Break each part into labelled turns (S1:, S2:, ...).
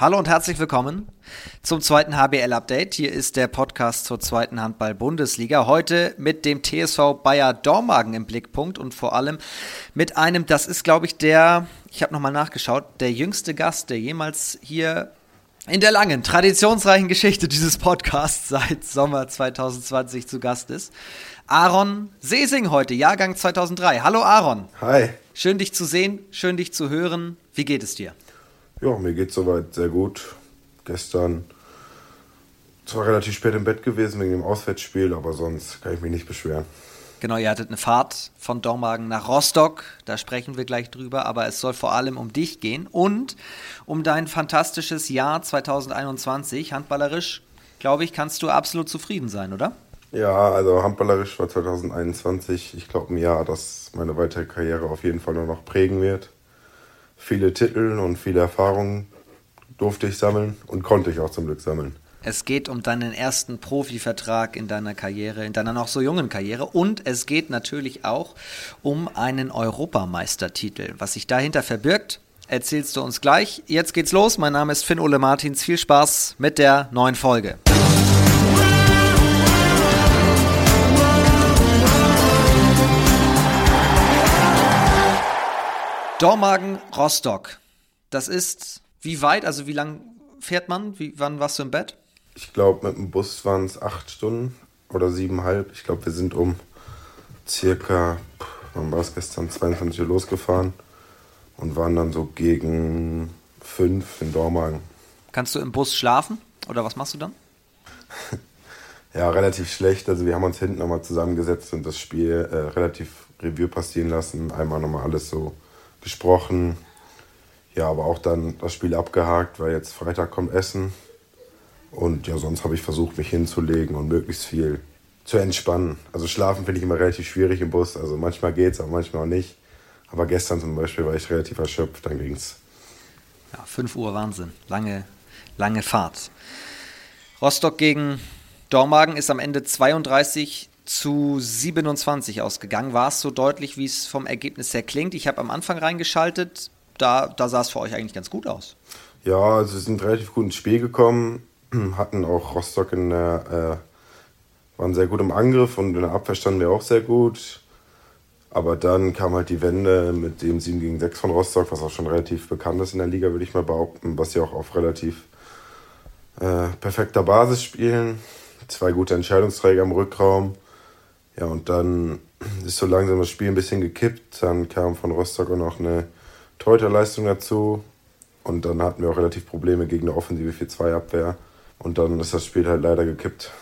S1: Hallo und herzlich willkommen zum zweiten HBL-Update. Hier ist der Podcast zur zweiten Handball-Bundesliga. Heute mit dem TSV Bayer Dormagen im Blickpunkt und vor allem mit einem, das ist, glaube ich, der, ich habe nochmal nachgeschaut, der jüngste Gast, der jemals hier in der langen, traditionsreichen Geschichte dieses Podcasts seit Sommer 2020 zu Gast ist. Aaron Sesing heute, Jahrgang 2003. Hallo Aaron.
S2: Hi.
S1: Schön dich zu sehen, schön dich zu hören. Wie geht es dir?
S2: Ja, mir geht soweit sehr gut. Gestern zwar relativ spät im Bett gewesen wegen dem Auswärtsspiel, aber sonst kann ich mich nicht beschweren.
S1: Genau, ihr hattet eine Fahrt von Dormagen nach Rostock, da sprechen wir gleich drüber, aber es soll vor allem um dich gehen und um dein fantastisches Jahr 2021. Handballerisch, glaube ich, kannst du absolut zufrieden sein, oder?
S2: Ja, also handballerisch war 2021, ich glaube, ein Jahr, das meine weitere Karriere auf jeden Fall nur noch prägen wird viele Titel und viele Erfahrungen durfte ich sammeln und konnte ich auch zum Glück sammeln.
S1: Es geht um deinen ersten Profivertrag in deiner Karriere, in deiner noch so jungen Karriere. Und es geht natürlich auch um einen Europameistertitel. Was sich dahinter verbirgt, erzählst du uns gleich. Jetzt geht's los. Mein Name ist Finn Ole Martins. Viel Spaß mit der neuen Folge. Dormagen, Rostock. Das ist wie weit, also wie lang fährt man? Wie, wann warst du im Bett?
S2: Ich glaube, mit dem Bus waren es acht Stunden oder siebeneinhalb. Ich glaube, wir sind um circa, wann war es gestern, 22 Uhr losgefahren und waren dann so gegen fünf in Dormagen.
S1: Kannst du im Bus schlafen oder was machst du dann?
S2: ja, relativ schlecht. Also wir haben uns hinten nochmal zusammengesetzt und das Spiel äh, relativ Revue passieren lassen. Einmal nochmal alles so besprochen. Ja, aber auch dann das Spiel abgehakt, weil jetzt Freitag kommt Essen. Und ja, sonst habe ich versucht, mich hinzulegen und möglichst viel zu entspannen. Also schlafen finde ich immer relativ schwierig im Bus. Also manchmal geht es, aber manchmal auch nicht. Aber gestern zum Beispiel war ich relativ erschöpft, dann ging es.
S1: Ja, 5 Uhr Wahnsinn. Lange, lange Fahrt. Rostock gegen Dormagen ist am Ende 32 zu 27 ausgegangen. War es so deutlich, wie es vom Ergebnis her klingt? Ich habe am Anfang reingeschaltet, da, da sah es für euch eigentlich ganz gut aus.
S2: Ja, also wir sind relativ gut ins Spiel gekommen, hatten auch Rostock in der, äh, waren sehr gut im Angriff und in der Abwehr standen wir auch sehr gut. Aber dann kam halt die Wende mit dem 7 gegen 6 von Rostock, was auch schon relativ bekannt ist in der Liga, würde ich mal behaupten, was sie auch auf relativ äh, perfekter Basis spielen. Zwei gute Entscheidungsträger im Rückraum. Ja, und dann ist so langsam das Spiel ein bisschen gekippt. Dann kam von Rostock auch noch eine Torhüterleistung dazu. Und dann hatten wir auch relativ Probleme gegen eine offensive 4-2-Abwehr. Und dann ist das Spiel halt leider gekippt.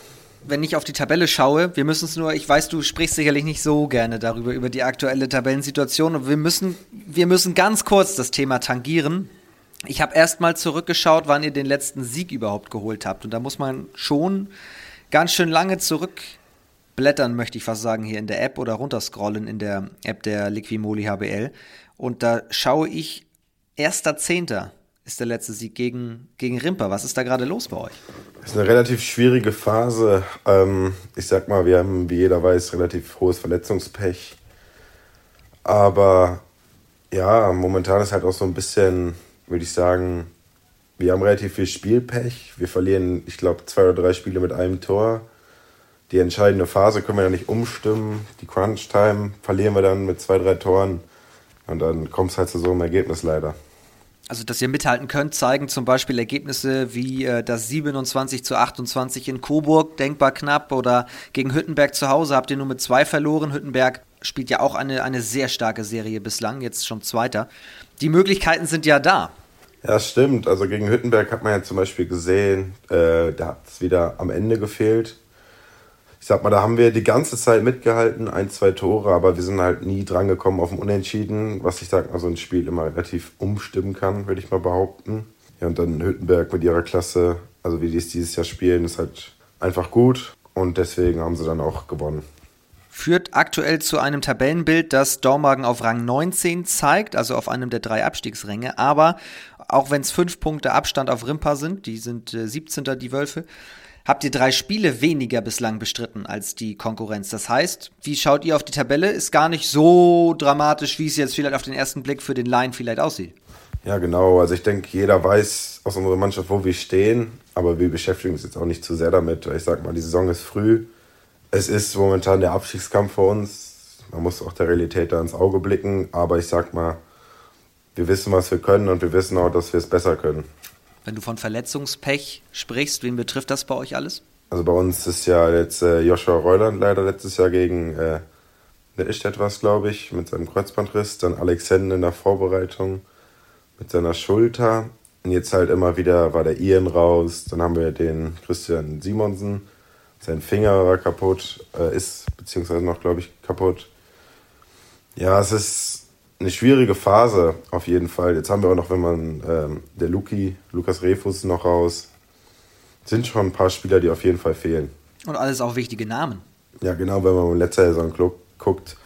S1: Wenn ich auf die Tabelle schaue, wir müssen es nur, ich weiß, du sprichst sicherlich nicht so gerne darüber, über die aktuelle Tabellensituation. Und wir müssen, wir müssen ganz kurz das Thema tangieren. Ich habe erst mal zurückgeschaut, wann ihr den letzten Sieg überhaupt geholt habt. Und da muss man schon ganz schön lange zurück blättern, möchte ich fast sagen, hier in der App oder runterscrollen in der App der Liquimoli HBL. Und da schaue ich, 1.10. ist der letzte Sieg gegen, gegen Rimper. Was ist da gerade los bei euch?
S2: Das ist eine relativ schwierige Phase. Ähm, ich sag mal, wir haben, wie jeder weiß, relativ hohes Verletzungspech. Aber ja, momentan ist halt auch so ein bisschen, würde ich sagen, wir haben relativ viel Spielpech. Wir verlieren, ich glaube, zwei oder drei Spiele mit einem Tor die entscheidende Phase können wir ja nicht umstimmen. Die Crunch-Time verlieren wir dann mit zwei, drei Toren. Und dann kommt es halt zu so einem Ergebnis leider.
S1: Also, dass ihr mithalten könnt, zeigen zum Beispiel Ergebnisse wie äh, das 27 zu 28 in Coburg, denkbar knapp, oder gegen Hüttenberg zu Hause habt ihr nur mit zwei verloren. Hüttenberg spielt ja auch eine, eine sehr starke Serie bislang, jetzt schon Zweiter. Die Möglichkeiten sind ja da.
S2: Ja, stimmt. Also gegen Hüttenberg hat man ja zum Beispiel gesehen, äh, da hat es wieder am Ende gefehlt ich sag mal, da haben wir die ganze Zeit mitgehalten, ein, zwei Tore, aber wir sind halt nie drangekommen auf dem Unentschieden, was ich sag mal so ein Spiel immer relativ umstimmen kann, würde ich mal behaupten. Ja, und dann Hüttenberg mit ihrer Klasse, also wie die es dieses Jahr spielen, ist halt einfach gut und deswegen haben sie dann auch gewonnen.
S1: Führt aktuell zu einem Tabellenbild, das Dormagen auf Rang 19 zeigt, also auf einem der drei Abstiegsränge. Aber auch wenn es fünf Punkte Abstand auf Rimpa sind, die sind äh, 17. die Wölfe, habt ihr drei Spiele weniger bislang bestritten als die Konkurrenz. Das heißt, wie schaut ihr auf die Tabelle? Ist gar nicht so dramatisch, wie es jetzt vielleicht auf den ersten Blick für den Line vielleicht aussieht.
S2: Ja, genau. Also ich denke, jeder weiß aus unserer Mannschaft, wo wir stehen, aber wir beschäftigen uns jetzt auch nicht zu sehr damit. Ich sag mal, die Saison ist früh. Es ist momentan der Abstiegskampf für uns. Man muss auch der Realität da ins Auge blicken, aber ich sag mal, wir wissen, was wir können und wir wissen auch, dass wir es besser können.
S1: Wenn du von Verletzungspech sprichst, wen betrifft das bei euch alles?
S2: Also bei uns ist ja jetzt äh, Joshua Reuland leider letztes Jahr gegen äh, Istett was, glaube ich, mit seinem Kreuzbandriss. Dann Alexander in der Vorbereitung mit seiner Schulter. Und jetzt halt immer wieder war der Ian raus. Dann haben wir den Christian Simonsen. Sein Finger war kaputt, äh, ist beziehungsweise noch, glaube ich, kaputt. Ja, es ist eine schwierige Phase auf jeden Fall. Jetzt haben wir auch noch, wenn man ähm, der Luki, Lukas Refus noch raus. Sind schon ein paar Spieler, die auf jeden Fall fehlen.
S1: Und alles auch wichtige Namen.
S2: Ja, genau, wenn man in letzter Saison guckt,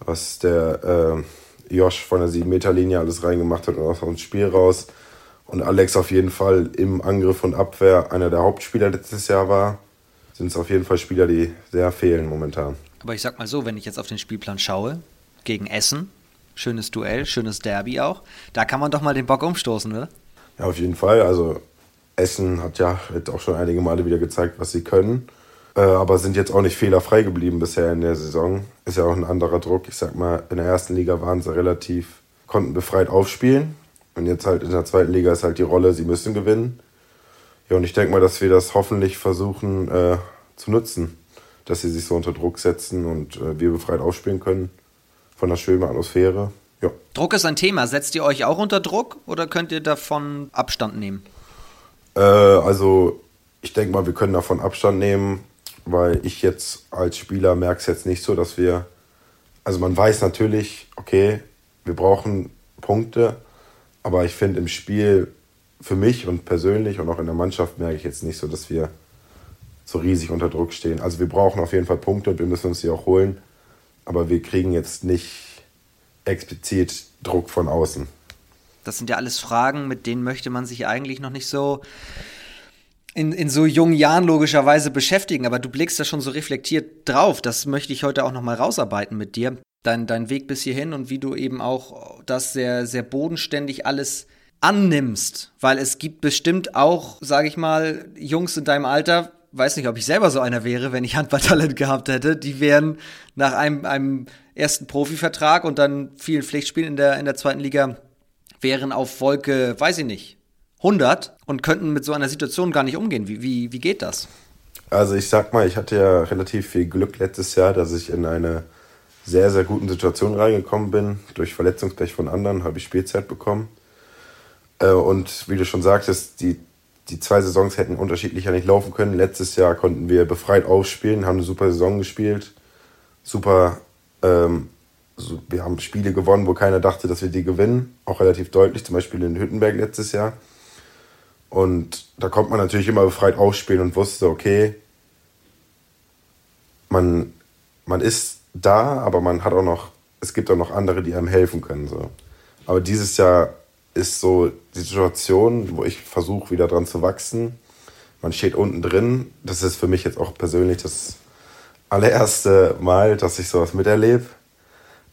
S2: was der äh, Josh von der 7-Meter-Linie alles reingemacht hat und aus dem Spiel raus. Und Alex auf jeden Fall im Angriff und Abwehr einer der Hauptspieler letztes Jahr war, sind es auf jeden Fall Spieler, die sehr fehlen momentan.
S1: Aber ich sag mal so, wenn ich jetzt auf den Spielplan schaue, gegen Essen, schönes Duell, schönes Derby auch, da kann man doch mal den Bock umstoßen, oder?
S2: Ja, auf jeden Fall. Also Essen hat ja jetzt auch schon einige Male wieder gezeigt, was sie können. Äh, aber sind jetzt auch nicht fehlerfrei geblieben bisher in der Saison. Ist ja auch ein anderer Druck. Ich sag mal, in der ersten Liga waren sie relativ, konnten befreit aufspielen. Und jetzt halt in der zweiten Liga ist halt die Rolle, sie müssen gewinnen. Ja, und ich denke mal, dass wir das hoffentlich versuchen äh, zu nutzen. Dass sie sich so unter Druck setzen und äh, wir befreit aufspielen können. Von der schönen Atmosphäre. Ja.
S1: Druck ist ein Thema. Setzt ihr euch auch unter Druck oder könnt ihr davon Abstand nehmen?
S2: Äh, also, ich denke mal, wir können davon Abstand nehmen weil ich jetzt als Spieler merke es jetzt nicht so, dass wir, also man weiß natürlich, okay, wir brauchen Punkte, aber ich finde im Spiel für mich und persönlich und auch in der Mannschaft merke ich jetzt nicht so, dass wir so riesig unter Druck stehen. Also wir brauchen auf jeden Fall Punkte und wir müssen uns die auch holen, aber wir kriegen jetzt nicht explizit Druck von außen.
S1: Das sind ja alles Fragen, mit denen möchte man sich eigentlich noch nicht so in, in so jungen Jahren logischerweise beschäftigen, aber du blickst da schon so reflektiert drauf. Das möchte ich heute auch nochmal rausarbeiten mit dir. Dein, dein Weg bis hierhin und wie du eben auch das sehr, sehr bodenständig alles annimmst. Weil es gibt bestimmt auch, sage ich mal, Jungs in deinem Alter, weiß nicht, ob ich selber so einer wäre, wenn ich Handballtalent gehabt hätte, die wären nach einem, einem ersten Profivertrag und dann vielen Pflichtspielen in der, in der zweiten Liga, wären auf Wolke, weiß ich nicht, 100 und könnten mit so einer Situation gar nicht umgehen. Wie, wie, wie geht das?
S2: Also ich sag mal, ich hatte ja relativ viel Glück letztes Jahr, dass ich in eine sehr, sehr guten Situation reingekommen bin. Durch Verletzungspech von anderen habe ich Spielzeit bekommen. Äh, und wie du schon sagtest, die, die zwei Saisons hätten unterschiedlicher nicht laufen können. Letztes Jahr konnten wir befreit aufspielen, haben eine super Saison gespielt. Super, ähm, so, wir haben Spiele gewonnen, wo keiner dachte, dass wir die gewinnen. Auch relativ deutlich, zum Beispiel in Hüttenberg letztes Jahr. Und da konnte man natürlich immer befreit aufspielen und wusste, okay, man, man ist da, aber man hat auch noch, es gibt auch noch andere, die einem helfen können. So. Aber dieses Jahr ist so die Situation, wo ich versuche, wieder dran zu wachsen. Man steht unten drin. Das ist für mich jetzt auch persönlich das allererste Mal, dass ich sowas miterlebe.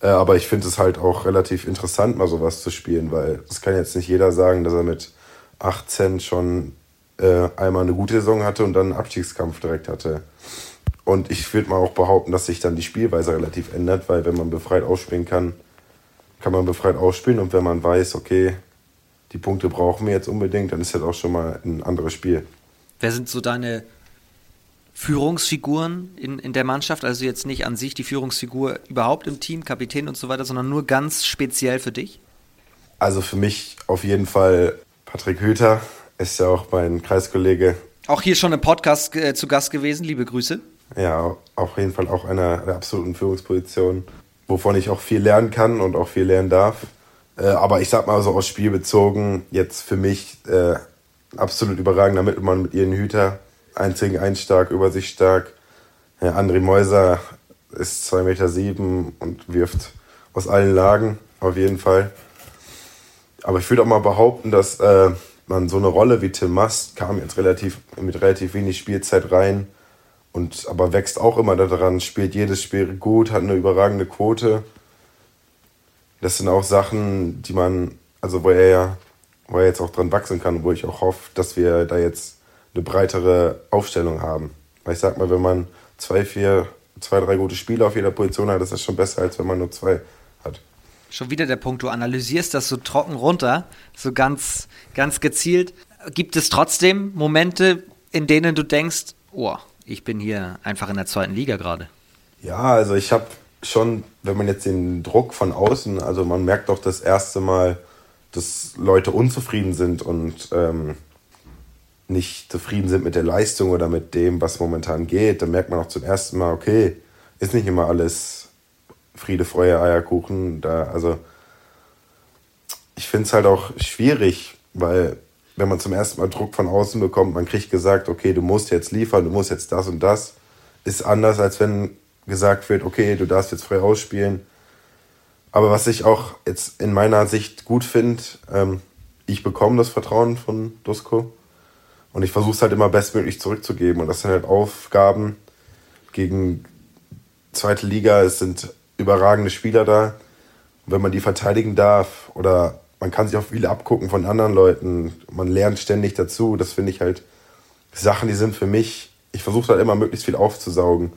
S2: Äh, aber ich finde es halt auch relativ interessant, mal sowas zu spielen, weil das kann jetzt nicht jeder sagen, dass er mit 18 schon äh, einmal eine gute Saison hatte und dann einen Abstiegskampf direkt hatte. Und ich würde mal auch behaupten, dass sich dann die Spielweise relativ ändert, weil wenn man befreit ausspielen kann, kann man befreit ausspielen und wenn man weiß, okay, die Punkte brauchen wir jetzt unbedingt, dann ist das auch schon mal ein anderes Spiel.
S1: Wer sind so deine Führungsfiguren in, in der Mannschaft? Also jetzt nicht an sich die Führungsfigur überhaupt im Team, Kapitän und so weiter, sondern nur ganz speziell für dich?
S2: Also für mich auf jeden Fall Patrick Hüter ist ja auch mein Kreiskollege.
S1: Auch hier schon im Podcast äh, zu Gast gewesen. Liebe Grüße.
S2: Ja, auf jeden Fall auch einer der absoluten Führungspositionen, wovon ich auch viel lernen kann und auch viel lernen darf. Äh, aber ich sag mal so aus Spiel bezogen, jetzt für mich äh, absolut überragender Mittelmann mit ihren Hüter. Eins gegen eins stark, über sich stark. Ja, André Meuser ist 2,7 Meter sieben und wirft aus allen Lagen, auf jeden Fall. Aber ich würde auch mal behaupten, dass äh, man so eine Rolle wie Tim Mast kam jetzt relativ mit relativ wenig Spielzeit rein und aber wächst auch immer daran, spielt jedes Spiel gut, hat eine überragende Quote. Das sind auch Sachen, die man also wo er ja, wo er jetzt auch dran wachsen kann, wo ich auch hoffe, dass wir da jetzt eine breitere Aufstellung haben. Weil ich sag mal, wenn man zwei, vier, zwei, drei gute Spieler auf jeder Position hat, ist das schon besser, als wenn man nur zwei hat.
S1: Schon wieder der Punkt, du analysierst das so trocken runter, so ganz, ganz gezielt. Gibt es trotzdem Momente, in denen du denkst, oh, ich bin hier einfach in der zweiten Liga gerade?
S2: Ja, also ich habe schon, wenn man jetzt den Druck von außen, also man merkt doch das erste Mal, dass Leute unzufrieden sind und ähm, nicht zufrieden sind mit der Leistung oder mit dem, was momentan geht, dann merkt man auch zum ersten Mal, okay, ist nicht immer alles Friede, Freude, Eierkuchen. Da, also ich finde es halt auch schwierig, weil wenn man zum ersten Mal Druck von außen bekommt, man kriegt gesagt, okay, du musst jetzt liefern, du musst jetzt das und das, ist anders, als wenn gesagt wird, okay, du darfst jetzt frei ausspielen. Aber was ich auch jetzt in meiner Sicht gut finde, ähm, ich bekomme das Vertrauen von Dusko und ich versuche es halt immer bestmöglich zurückzugeben. Und das sind halt Aufgaben gegen zweite Liga. Es sind überragende Spieler da. Und wenn man die verteidigen darf oder man kann sich auch viel abgucken von anderen Leuten, man lernt ständig dazu. Das finde ich halt Sachen, die sind für mich, ich versuche halt immer möglichst viel aufzusaugen.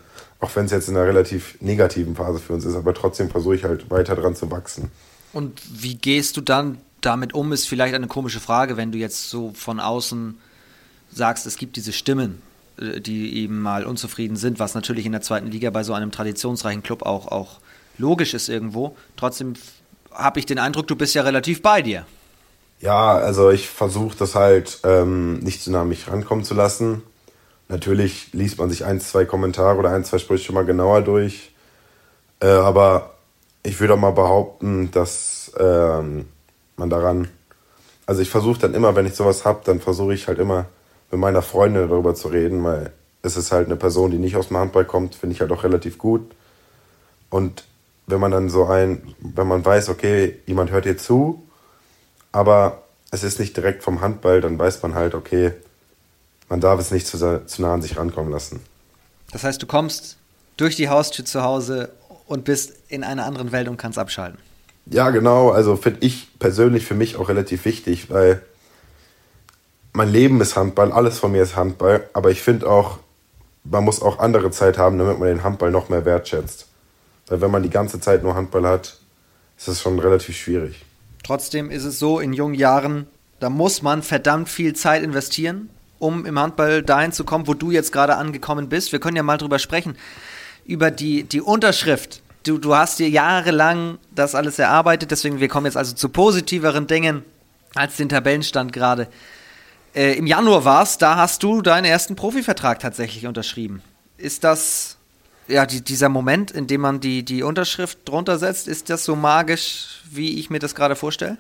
S2: Auch wenn es jetzt in einer relativ negativen Phase für uns ist, aber trotzdem versuche ich halt weiter dran zu wachsen.
S1: Und wie gehst du dann damit um, ist vielleicht eine komische Frage, wenn du jetzt so von außen sagst, es gibt diese Stimmen, äh, die eben mal unzufrieden sind, was natürlich in der zweiten Liga bei so einem traditionsreichen Club auch, auch logisch ist irgendwo. Trotzdem habe ich den Eindruck, du bist ja relativ bei dir.
S2: Ja, also ich versuche das halt ähm, nicht zu nah an mich rankommen zu lassen. Natürlich liest man sich ein, zwei Kommentare oder ein, zwei Sprüche schon mal genauer durch. Äh, aber ich würde auch mal behaupten, dass ähm, man daran, also ich versuche dann immer, wenn ich sowas habe, dann versuche ich halt immer mit meiner Freundin darüber zu reden, weil es ist halt eine Person, die nicht aus dem Handball kommt, finde ich halt auch relativ gut. Und wenn man dann so ein, wenn man weiß, okay, jemand hört dir zu, aber es ist nicht direkt vom Handball, dann weiß man halt, okay, man darf es nicht zu, zu nah an sich rankommen lassen.
S1: Das heißt, du kommst durch die Haustür zu Hause und bist in einer anderen Welt und kannst abschalten.
S2: Ja, genau. Also finde ich persönlich für mich auch relativ wichtig, weil mein Leben ist Handball, alles von mir ist Handball, aber ich finde auch, man muss auch andere Zeit haben, damit man den Handball noch mehr wertschätzt. Weil wenn man die ganze Zeit nur Handball hat, ist das schon relativ schwierig.
S1: Trotzdem ist es so, in jungen Jahren, da muss man verdammt viel Zeit investieren, um im Handball dahin zu kommen, wo du jetzt gerade angekommen bist. Wir können ja mal drüber sprechen, über die, die Unterschrift. Du, du hast dir jahrelang das alles erarbeitet, deswegen wir kommen jetzt also zu positiveren Dingen als den Tabellenstand gerade. Äh, Im Januar war es, da hast du deinen ersten Profivertrag tatsächlich unterschrieben. Ist das, ja, die, dieser Moment, in dem man die, die Unterschrift drunter setzt, ist das so magisch, wie ich mir das gerade vorstelle?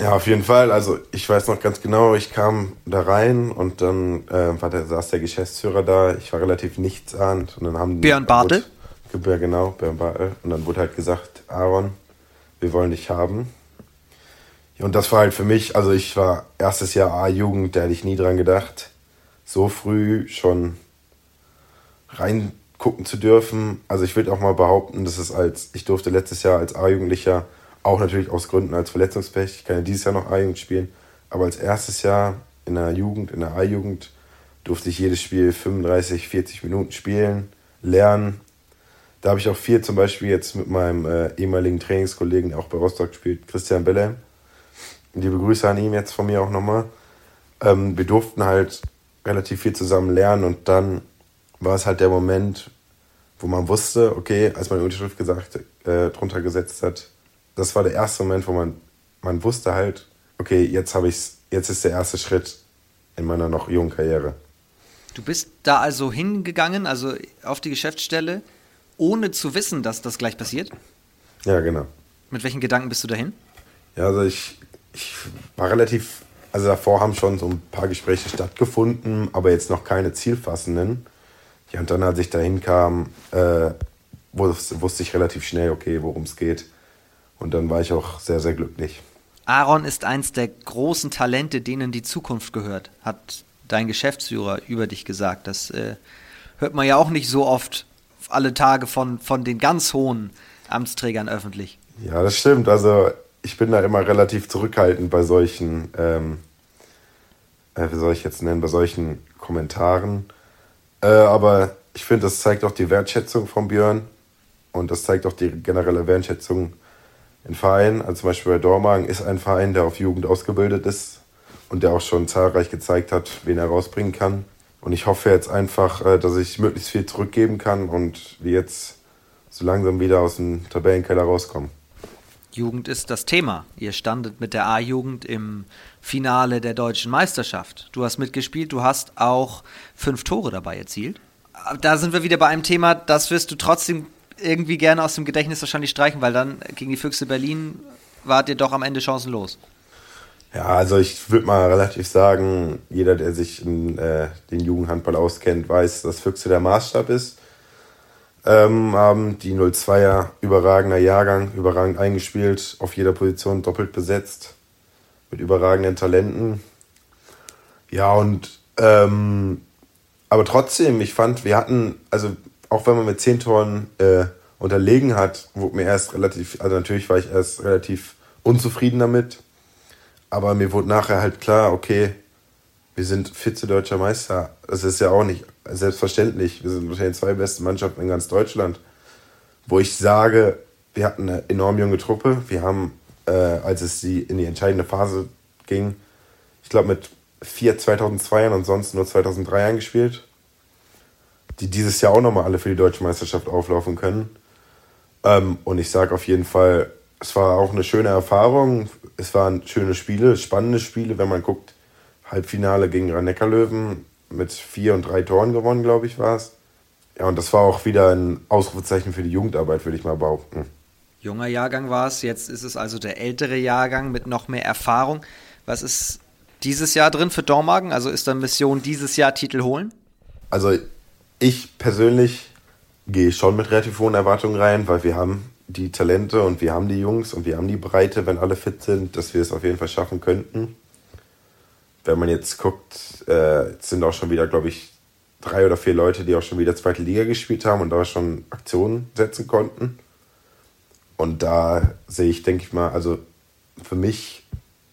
S2: Ja, auf jeden Fall. Also ich weiß noch ganz genau, ich kam da rein und dann äh, war der, saß der Geschäftsführer da. Ich war relativ nichtsahnend. Und dann haben
S1: Björn Bartel?
S2: Ja, genau, Björn Bartel. Und dann wurde halt gesagt, Aaron, wir wollen dich haben. Und das war halt für mich, also ich war erstes Jahr A-Jugend, da hätte ich nie dran gedacht, so früh schon reingucken zu dürfen. Also ich würde auch mal behaupten, dass es als, ich durfte letztes Jahr als A-Jugendlicher, auch natürlich aus Gründen als Verletzungspech, ich kann ja dieses Jahr noch A-Jugend spielen, aber als erstes Jahr in der Jugend, in der A-Jugend, durfte ich jedes Spiel 35, 40 Minuten spielen, lernen. Da habe ich auch viel zum Beispiel jetzt mit meinem äh, ehemaligen Trainingskollegen, der auch bei Rostock spielt, Christian Belle, Liebe Grüße an ihn jetzt von mir auch nochmal. Ähm, wir durften halt relativ viel zusammen lernen und dann war es halt der Moment, wo man wusste, okay, als man die Unterschrift gesagt, äh, drunter gesetzt hat, das war der erste Moment, wo man, man wusste halt, okay, jetzt habe ich's, jetzt ist der erste Schritt in meiner noch jungen Karriere.
S1: Du bist da also hingegangen, also auf die Geschäftsstelle, ohne zu wissen, dass das gleich passiert?
S2: Ja, genau.
S1: Mit welchen Gedanken bist du dahin?
S2: Ja, also ich ich war relativ, also davor haben schon so ein paar Gespräche stattgefunden, aber jetzt noch keine zielfassenden. Ja, und dann, als ich da hinkam, äh, wusste, wusste ich relativ schnell, okay, worum es geht. Und dann war ich auch sehr, sehr glücklich.
S1: Aaron ist eins der großen Talente, denen die Zukunft gehört, hat dein Geschäftsführer über dich gesagt. Das äh, hört man ja auch nicht so oft alle Tage von, von den ganz hohen Amtsträgern öffentlich.
S2: Ja, das stimmt. Also ich bin da immer relativ zurückhaltend bei solchen, ähm, äh, wie soll ich jetzt nennen, bei solchen Kommentaren. Äh, aber ich finde, das zeigt auch die Wertschätzung von Björn und das zeigt auch die generelle Wertschätzung in Vereinen. Also zum Beispiel bei Dormagen ist ein Verein, der auf Jugend ausgebildet ist und der auch schon zahlreich gezeigt hat, wen er rausbringen kann. Und ich hoffe jetzt einfach, äh, dass ich möglichst viel zurückgeben kann und wir jetzt so langsam wieder aus dem Tabellenkeller rauskommen.
S1: Jugend ist das Thema. Ihr standet mit der A-Jugend im Finale der deutschen Meisterschaft. Du hast mitgespielt, du hast auch fünf Tore dabei erzielt. Da sind wir wieder bei einem Thema, das wirst du trotzdem irgendwie gerne aus dem Gedächtnis wahrscheinlich streichen, weil dann gegen die Füchse Berlin wart ihr doch am Ende chancenlos.
S2: Ja, also ich würde mal relativ sagen, jeder, der sich in äh, den Jugendhandball auskennt, weiß, dass Füchse der Maßstab ist. Ähm, haben die 02er überragender Jahrgang, überragend eingespielt, auf jeder Position doppelt besetzt, mit überragenden Talenten. Ja, und ähm, aber trotzdem, ich fand, wir hatten, also auch wenn man mit zehn Toren äh, unterlegen hat, wurde mir erst relativ, also natürlich war ich erst relativ unzufrieden damit. Aber mir wurde nachher halt klar, okay, wir sind Vize-Deutscher Meister. Das ist ja auch nicht selbstverständlich. Wir sind wahrscheinlich die zwei besten Mannschaften in ganz Deutschland. Wo ich sage, wir hatten eine enorm junge Truppe. Wir haben, äh, als es die, in die entscheidende Phase ging, ich glaube mit vier 2002 und sonst nur 2003 eingespielt die dieses Jahr auch nochmal alle für die deutsche Meisterschaft auflaufen können. Ähm, und ich sage auf jeden Fall, es war auch eine schöne Erfahrung. Es waren schöne Spiele, spannende Spiele, wenn man guckt. Halbfinale gegen rhein löwen mit vier und drei Toren gewonnen, glaube ich, war es. Ja, und das war auch wieder ein Ausrufezeichen für die Jugendarbeit, würde ich mal behaupten.
S1: Junger Jahrgang war es, jetzt ist es also der ältere Jahrgang mit noch mehr Erfahrung. Was ist dieses Jahr drin für Dormagen? Also ist da Mission dieses Jahr Titel holen?
S2: Also ich persönlich gehe schon mit relativ hohen Erwartungen rein, weil wir haben die Talente und wir haben die Jungs und wir haben die Breite, wenn alle fit sind, dass wir es auf jeden Fall schaffen könnten. Wenn man jetzt guckt, äh, sind auch schon wieder, glaube ich, drei oder vier Leute, die auch schon wieder zweite Liga gespielt haben und da schon Aktionen setzen konnten. Und da sehe ich, denke ich mal, also für mich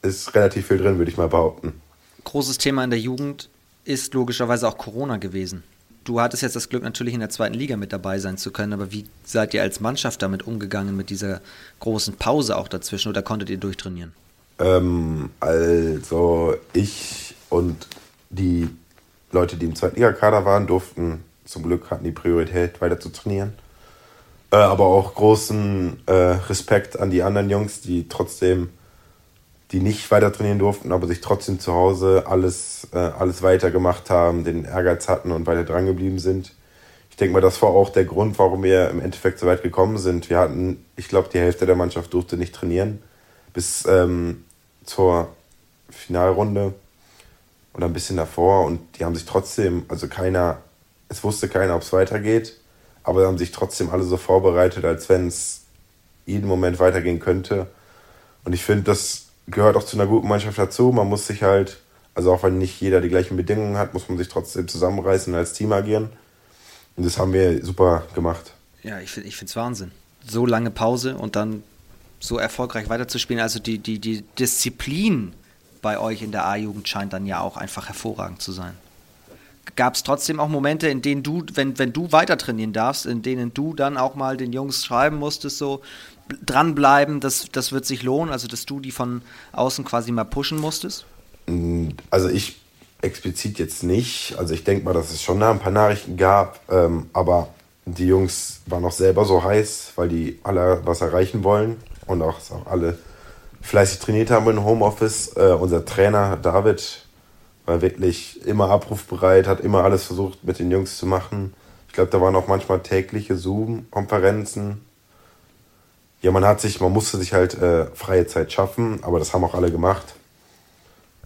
S2: ist relativ viel drin, würde ich mal behaupten.
S1: Großes Thema in der Jugend ist logischerweise auch Corona gewesen du hattest jetzt das Glück, natürlich in der zweiten Liga mit dabei sein zu können, aber wie seid ihr als Mannschaft damit umgegangen, mit dieser großen Pause auch dazwischen oder konntet ihr durchtrainieren?
S2: Ähm, also ich und die Leute, die im zweiten Liga-Kader waren, durften zum Glück hatten die Priorität, weiter zu trainieren. Äh, aber auch großen äh, Respekt an die anderen Jungs, die trotzdem die nicht weiter trainieren durften, aber sich trotzdem zu Hause alles, äh, alles weitergemacht haben, den Ehrgeiz hatten und weiter dran geblieben sind. Ich denke mal, das war auch der Grund, warum wir im Endeffekt so weit gekommen sind. Wir hatten, ich glaube, die Hälfte der Mannschaft durfte nicht trainieren bis ähm, zur Finalrunde oder ein bisschen davor und die haben sich trotzdem, also keiner, es wusste keiner, ob es weitergeht, aber haben sich trotzdem alle so vorbereitet, als wenn es jeden Moment weitergehen könnte. Und ich finde, das gehört auch zu einer guten Mannschaft dazu. Man muss sich halt, also auch wenn nicht jeder die gleichen Bedingungen hat, muss man sich trotzdem zusammenreißen und als Team agieren. Und das haben wir super gemacht.
S1: Ja, ich finde es Wahnsinn. So lange Pause und dann so erfolgreich weiterzuspielen. Also die, die, die Disziplin bei euch in der A-Jugend scheint dann ja auch einfach hervorragend zu sein. Gab es trotzdem auch Momente, in denen du, wenn, wenn du weiter trainieren darfst, in denen du dann auch mal den Jungs schreiben musstest, so, dranbleiben, das, das wird sich lohnen, also dass du die von außen quasi mal pushen musstest?
S2: Also ich explizit jetzt nicht. Also ich denke mal, dass es schon da ein paar Nachrichten gab, ähm, aber die Jungs waren auch selber so heiß, weil die alle was erreichen wollen und auch, auch alle fleißig trainiert haben im Homeoffice. Äh, unser Trainer David war wirklich immer abrufbereit, hat immer alles versucht mit den Jungs zu machen. Ich glaube, da waren auch manchmal tägliche Zoom-Konferenzen ja, man hat sich, man musste sich halt äh, freie Zeit schaffen, aber das haben auch alle gemacht.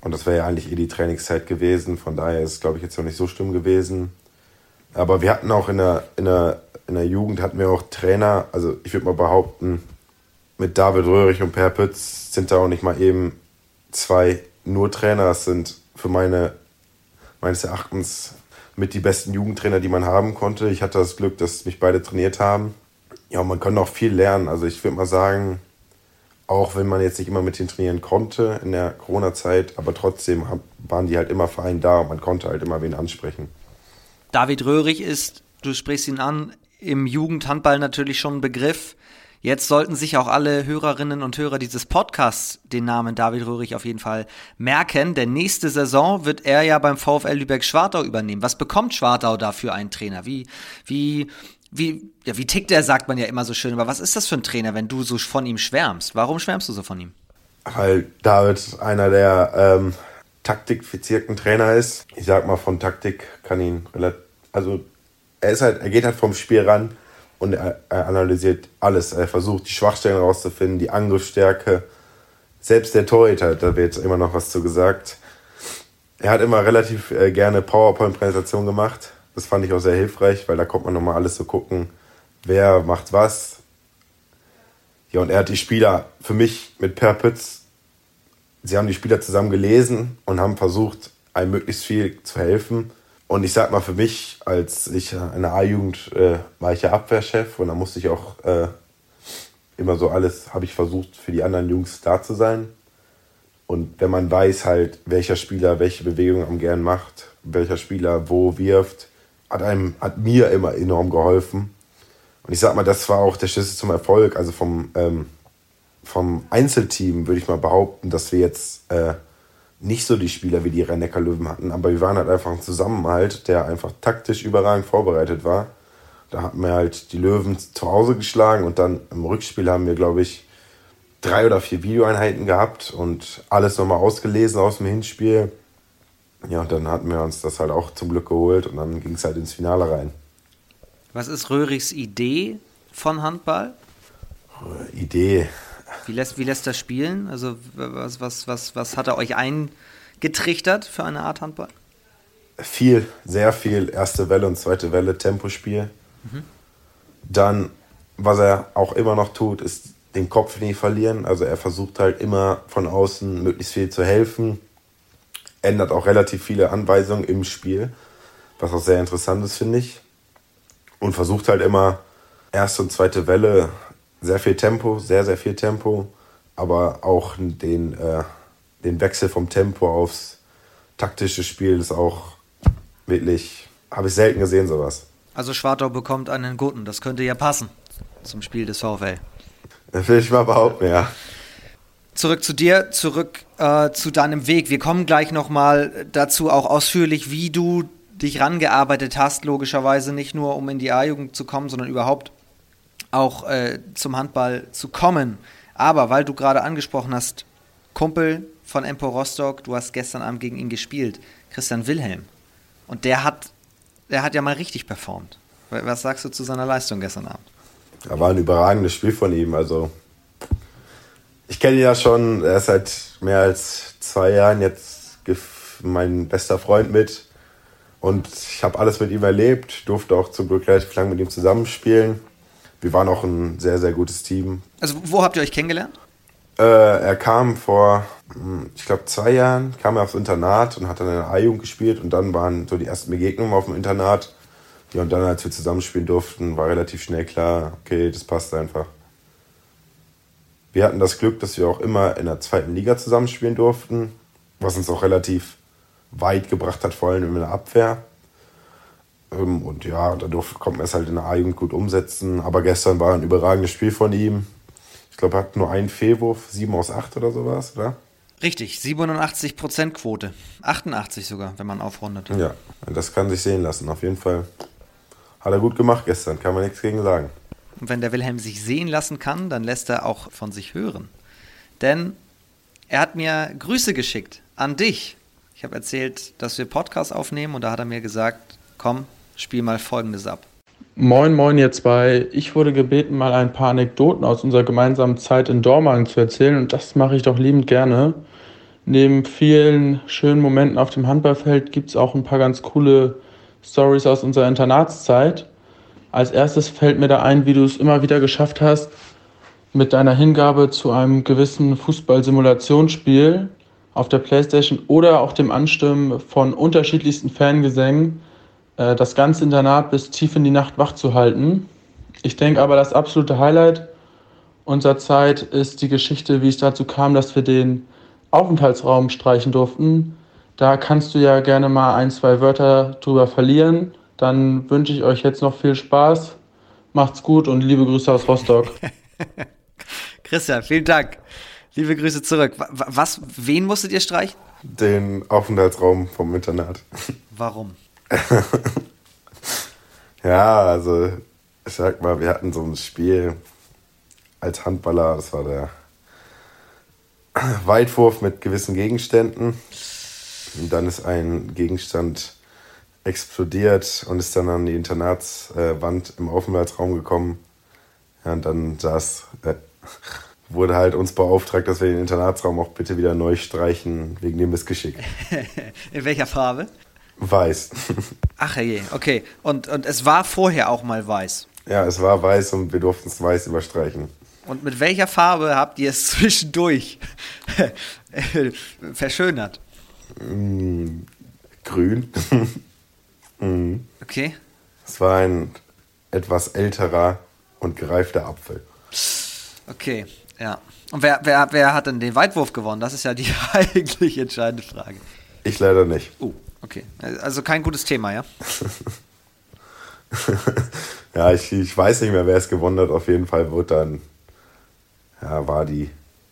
S2: Und das wäre ja eigentlich eh die Trainingszeit gewesen, von daher ist es, glaube ich, jetzt noch nicht so schlimm gewesen. Aber wir hatten auch in der, in der, in der Jugend hatten wir auch Trainer, also ich würde mal behaupten, mit David Röhrig und Per Pütz sind da auch nicht mal eben zwei nur Trainer. Das sind für meine, meines Erachtens mit die besten Jugendtrainer, die man haben konnte. Ich hatte das Glück, dass mich beide trainiert haben ja, man kann auch viel lernen. Also ich würde mal sagen, auch wenn man jetzt nicht immer mit denen trainieren konnte in der Corona-Zeit, aber trotzdem waren die halt immer fein da und man konnte halt immer wen ansprechen.
S1: David Röhrig ist, du sprichst ihn an, im Jugendhandball natürlich schon ein Begriff. Jetzt sollten sich auch alle Hörerinnen und Hörer dieses Podcasts den Namen David Röhrig auf jeden Fall merken, denn nächste Saison wird er ja beim VfL Lübeck-Schwartau übernehmen. Was bekommt Schwartau da für einen Trainer? Wie, wie, wie, ja, wie tickt er, sagt man ja immer so schön, aber was ist das für ein Trainer, wenn du so von ihm schwärmst? Warum schwärmst du so von ihm?
S2: Weil David einer der ähm, taktikfizierten Trainer ist. Ich sag mal, von Taktik kann ihn relativ, also er ist halt, er geht halt vom Spiel ran und er, er analysiert alles. Er versucht, die Schwachstellen rauszufinden, die Angriffsstärke. Selbst der Torhüter, da wird immer noch was zu gesagt. Er hat immer relativ äh, gerne PowerPoint-Präsentationen gemacht. Das fand ich auch sehr hilfreich, weil da kommt man nochmal alles zu so gucken, wer macht was. Ja, und er hat die Spieler für mich mit Per Pütz, sie haben die Spieler zusammen gelesen und haben versucht, einem möglichst viel zu helfen. Und ich sag mal, für mich, als ich in der A-Jugend äh, war ich ja Abwehrchef und da musste ich auch äh, immer so alles, habe ich versucht, für die anderen Jungs da zu sein. Und wenn man weiß halt, welcher Spieler welche Bewegung am gern macht, welcher Spieler wo wirft, hat einem, hat mir immer enorm geholfen. Und ich sag mal, das war auch der Schlüssel zum Erfolg. Also vom, ähm, vom Einzelteam würde ich mal behaupten, dass wir jetzt äh, nicht so die Spieler wie die rhein löwen hatten, aber wir waren halt einfach ein Zusammenhalt, der einfach taktisch überragend vorbereitet war. Da hatten wir halt die Löwen zu Hause geschlagen und dann im Rückspiel haben wir, glaube ich, drei oder vier Videoeinheiten gehabt und alles nochmal ausgelesen aus dem Hinspiel. Ja, und dann hatten wir uns das halt auch zum Glück geholt und dann ging es halt ins Finale rein.
S1: Was ist Röhrichs Idee von Handball?
S2: Idee.
S1: Wie lässt, wie lässt er spielen? Also was, was, was, was hat er euch eingetrichtert für eine Art Handball?
S2: Viel, sehr viel. Erste Welle und zweite Welle, Tempospiel. Mhm. Dann, was er auch immer noch tut, ist den Kopf nie verlieren. Also er versucht halt immer von außen möglichst viel zu helfen. Ändert auch relativ viele Anweisungen im Spiel, was auch sehr interessant ist, finde ich. Und versucht halt immer erste und zweite Welle sehr viel Tempo, sehr, sehr viel Tempo, aber auch den, äh, den Wechsel vom Tempo aufs taktische Spiel ist auch wirklich, habe ich selten gesehen, sowas.
S1: Also Schwartau bekommt einen guten, das könnte ja passen zum Spiel des VfL.
S2: Will ich mal behaupten, ja.
S1: Zurück zu dir, zurück äh, zu deinem Weg. Wir kommen gleich nochmal dazu, auch ausführlich, wie du dich rangearbeitet hast, logischerweise nicht nur, um in die A-Jugend zu kommen, sondern überhaupt auch äh, zum Handball zu kommen. Aber weil du gerade angesprochen hast, Kumpel von Empo Rostock, du hast gestern Abend gegen ihn gespielt, Christian Wilhelm. Und der hat, der hat ja mal richtig performt. Was sagst du zu seiner Leistung gestern Abend?
S2: Ja, war ein überragendes Spiel von ihm. Also ich kenne ihn ja schon, er ist seit mehr als zwei Jahren jetzt mein bester Freund mit. Und ich habe alles mit ihm erlebt, durfte auch zum Glück relativ lange mit ihm zusammenspielen wir waren auch ein sehr, sehr gutes Team.
S1: Also wo habt ihr euch kennengelernt?
S2: Äh, er kam vor, hm, ich glaube, zwei Jahren, kam er aufs Internat und hat dann in der A-Jugend gespielt und dann waren so die ersten Begegnungen auf dem Internat. Ja, und dann, als wir zusammenspielen durften, war relativ schnell klar, okay, das passt einfach. Wir hatten das Glück, dass wir auch immer in der zweiten Liga zusammenspielen durften, was uns auch relativ weit gebracht hat, vor allem in der Abwehr. Ähm, und ja, dadurch konnte man es halt in der A-Jugend gut umsetzen. Aber gestern war ein überragendes Spiel von ihm. Ich glaube, er hat nur einen Fehlwurf, 7 aus 8 oder sowas, oder?
S1: Richtig, 87% Quote. 88 sogar, wenn man aufrundet.
S2: Ja, das kann sich sehen lassen. Auf jeden Fall hat er gut gemacht gestern, kann man nichts gegen sagen.
S1: Und wenn der Wilhelm sich sehen lassen kann, dann lässt er auch von sich hören. Denn er hat mir Grüße geschickt an dich. Ich habe erzählt, dass wir Podcast aufnehmen und da hat er mir gesagt, komm, spiel mal folgendes ab.
S3: Moin, moin, ihr zwei. Ich wurde gebeten, mal ein paar Anekdoten aus unserer gemeinsamen Zeit in Dormagen zu erzählen und das mache ich doch liebend gerne. Neben vielen schönen Momenten auf dem Handballfeld gibt es auch ein paar ganz coole Stories aus unserer Internatszeit. Als erstes fällt mir da ein, wie du es immer wieder geschafft hast, mit deiner Hingabe zu einem gewissen Fußballsimulationsspiel auf der Playstation oder auch dem Anstimmen von unterschiedlichsten Fangesängen äh, das ganze Internat bis tief in die Nacht wach zu halten. Ich denke aber, das absolute Highlight unserer Zeit ist die Geschichte, wie es dazu kam, dass wir den Aufenthaltsraum streichen durften. Da kannst du ja gerne mal ein, zwei Wörter drüber verlieren. Dann wünsche ich euch jetzt noch viel Spaß. Macht's gut und liebe Grüße aus Rostock.
S1: Christian, vielen Dank. Liebe Grüße zurück. Was, wen musstet ihr streichen?
S2: Den Aufenthaltsraum vom Internat.
S1: Warum?
S2: ja, also ich sag mal, wir hatten so ein Spiel als Handballer, das war der Weitwurf mit gewissen Gegenständen. Und dann ist ein Gegenstand explodiert und ist dann an die Internatswand im Aufenthaltsraum gekommen. Ja, und dann saß, äh, wurde halt uns beauftragt, dass wir den Internatsraum auch bitte wieder neu streichen, wegen dem Missgeschick.
S1: In welcher Farbe?
S2: Weiß.
S1: Ach je, okay. Und, und es war vorher auch mal weiß.
S2: Ja, es war weiß und wir durften es weiß überstreichen.
S1: Und mit welcher Farbe habt ihr es zwischendurch verschönert?
S2: Mm, grün.
S1: Mm. Okay.
S2: Es war ein etwas älterer und gereifter Apfel.
S1: Okay, ja. Und wer, wer, wer hat denn den Weitwurf gewonnen? Das ist ja die eigentlich entscheidende Frage.
S2: Ich leider nicht.
S1: Oh, okay. Also kein gutes Thema, ja?
S2: ja, ich, ich weiß nicht mehr, wer es gewonnen hat. Auf jeden Fall wird dann, ja, war die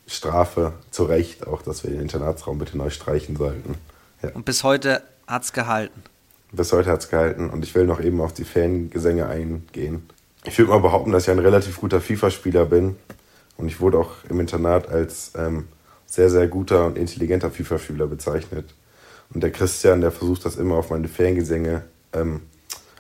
S2: Strafe zu Recht, auch dass wir den Internatsraum bitte neu streichen sollten.
S1: Ja. Und bis heute hat es gehalten.
S2: Bis heute hat es gehalten. Und ich will noch eben auf die Fangesänge eingehen. Ich würde mal behaupten, dass ich ein relativ guter FIFA-Spieler bin. Und ich wurde auch im Internat als ähm, sehr, sehr guter und intelligenter FIFA-Spieler bezeichnet. Und der Christian, der versucht das immer auf meine Fangesänge ähm,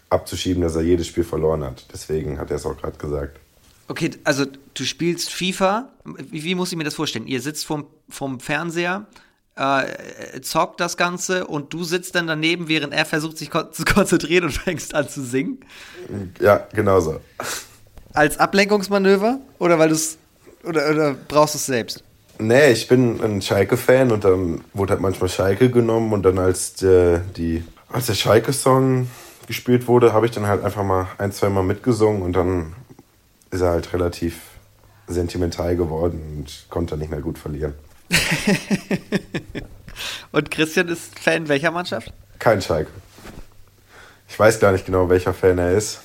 S2: abzuschieben, dass er jedes Spiel verloren hat. Deswegen hat er es auch gerade gesagt.
S1: Okay, also du spielst FIFA. Wie, wie, muss ich mir das vorstellen? Ihr sitzt vom, vom Fernseher, äh, zockt das Ganze und du sitzt dann daneben, während er versucht, sich kon zu konzentrieren und fängst an zu singen?
S2: Ja, genau so.
S1: Als Ablenkungsmanöver? Oder weil du es. Oder, oder brauchst du es selbst?
S2: Nee, ich bin ein Schalke-Fan und dann wurde halt manchmal Schalke genommen und dann als der, die, als der Schalke-Song gespielt wurde, habe ich dann halt einfach mal ein, zwei Mal mitgesungen und dann ist er halt relativ sentimental geworden und konnte nicht mehr gut verlieren.
S1: und Christian ist Fan welcher Mannschaft?
S2: Kein Schalke. Ich weiß gar nicht genau, welcher Fan er ist,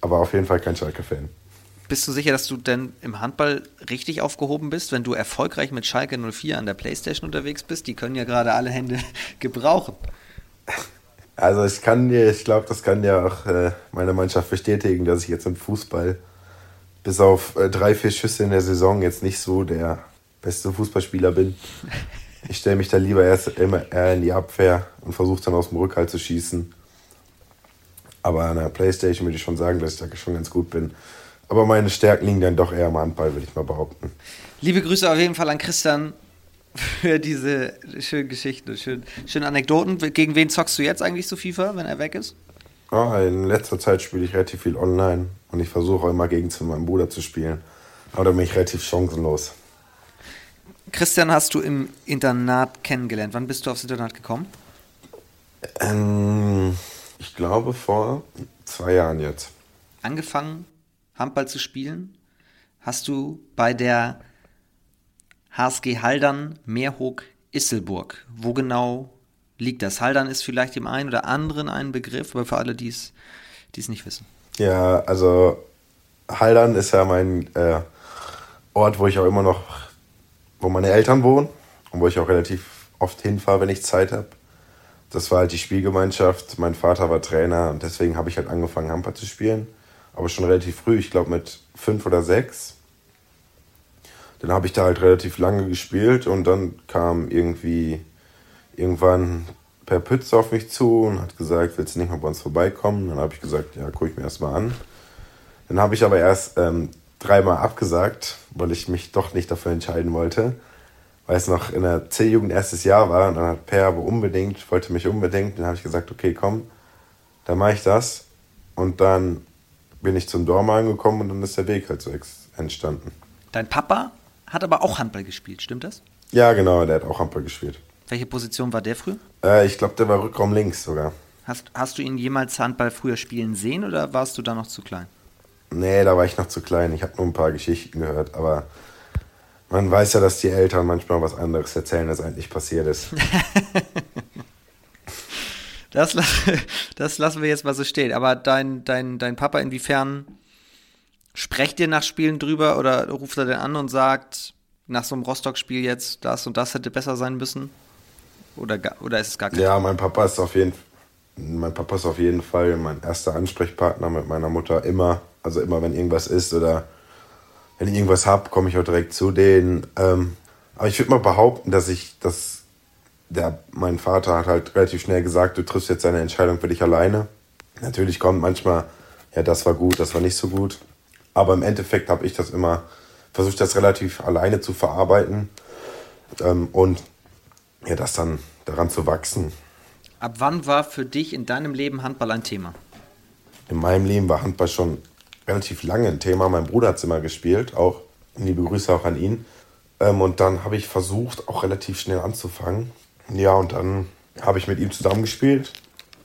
S2: aber auf jeden Fall kein Schalke-Fan.
S1: Bist du sicher, dass du denn im Handball richtig aufgehoben bist, wenn du erfolgreich mit Schalke 04 an der Playstation unterwegs bist? Die können ja gerade alle Hände gebrauchen.
S2: Also ich kann dir, ich glaube, das kann ja auch äh, meine Mannschaft bestätigen, dass ich jetzt im Fußball bis auf äh, drei, vier Schüsse in der Saison jetzt nicht so der beste Fußballspieler bin. Ich stelle mich da lieber erst immer eher in die Abwehr und versuche dann aus dem Rückhalt zu schießen. Aber an der Playstation würde ich schon sagen, dass ich da schon ganz gut bin. Aber meine Stärken liegen dann doch eher am Handball, würde ich mal behaupten.
S1: Liebe Grüße auf jeden Fall an Christian für diese schönen Geschichten, schönen, schönen Anekdoten. Gegen wen zockst du jetzt eigentlich so FIFA, wenn er weg ist?
S2: Oh, in letzter Zeit spiele ich relativ viel online und ich versuche auch immer gegen zu meinem Bruder zu spielen. Aber da bin ich relativ chancenlos.
S1: Christian hast du im Internat kennengelernt. Wann bist du aufs Internat gekommen?
S2: Ähm, ich glaube vor zwei Jahren jetzt.
S1: Angefangen, Handball zu spielen, hast du bei der HSG Haldern Meerhoek Isselburg. Wo genau liegt das? Haldern ist vielleicht dem einen oder anderen ein Begriff, aber für alle, die es nicht wissen.
S2: Ja, also Haldern ist ja mein äh, Ort, wo ich auch immer noch, wo meine Eltern wohnen und wo ich auch relativ oft hinfahre, wenn ich Zeit habe. Das war halt die Spielgemeinschaft. Mein Vater war Trainer und deswegen habe ich halt angefangen, Handball zu spielen. Aber schon relativ früh, ich glaube mit fünf oder sechs. Dann habe ich da halt relativ lange gespielt und dann kam irgendwie irgendwann Per Pütz auf mich zu und hat gesagt, willst du nicht mal bei uns vorbeikommen? Dann habe ich gesagt, ja, gucke ich mir erstmal an. Dann habe ich aber erst ähm, dreimal abgesagt, weil ich mich doch nicht dafür entscheiden wollte, weil es noch in der C-Jugend erstes Jahr war. Und dann hat Per aber unbedingt, wollte mich unbedingt. Dann habe ich gesagt, okay, komm, dann mache ich das. Und dann bin ich zum Dormal gekommen und dann ist der Weg halt so entstanden.
S1: Dein Papa hat aber auch Handball gespielt, stimmt das?
S2: Ja, genau, der hat auch Handball gespielt.
S1: Welche Position war der früher?
S2: Äh, ich glaube, der war Rückraum links sogar.
S1: Hast, hast du ihn jemals Handball früher spielen sehen oder warst du da noch zu klein?
S2: Nee, da war ich noch zu klein. Ich habe nur ein paar Geschichten gehört, aber man weiß ja, dass die Eltern manchmal was anderes erzählen, als eigentlich passiert ist.
S1: das, das lassen wir jetzt mal so stehen. Aber dein, dein, dein Papa, inwiefern sprecht ihr nach Spielen drüber oder ruft er den an und sagt, nach so einem Rostock-Spiel jetzt, das und das hätte besser sein müssen? Oder, oder ist es gar kein
S2: Ja, mein Papa ist auf jeden mein Papa ist auf jeden Fall mein erster Ansprechpartner mit meiner Mutter immer. Also immer, wenn irgendwas ist oder wenn ich irgendwas habe, komme ich auch direkt zu denen. Ähm, aber ich würde mal behaupten, dass ich, dass der, mein Vater hat halt relativ schnell gesagt, du triffst jetzt deine Entscheidung für dich alleine. Natürlich kommt manchmal, ja, das war gut, das war nicht so gut. Aber im Endeffekt habe ich das immer versucht, das relativ alleine zu verarbeiten ähm, und ja, das dann daran zu wachsen.
S1: Ab wann war für dich in deinem Leben Handball ein Thema?
S2: In meinem Leben war Handball schon relativ lange ein Thema. Mein Bruder hat es immer gespielt, auch liebe Grüße auch an ihn. Ähm, und dann habe ich versucht, auch relativ schnell anzufangen. Ja, und dann habe ich mit ihm zusammengespielt.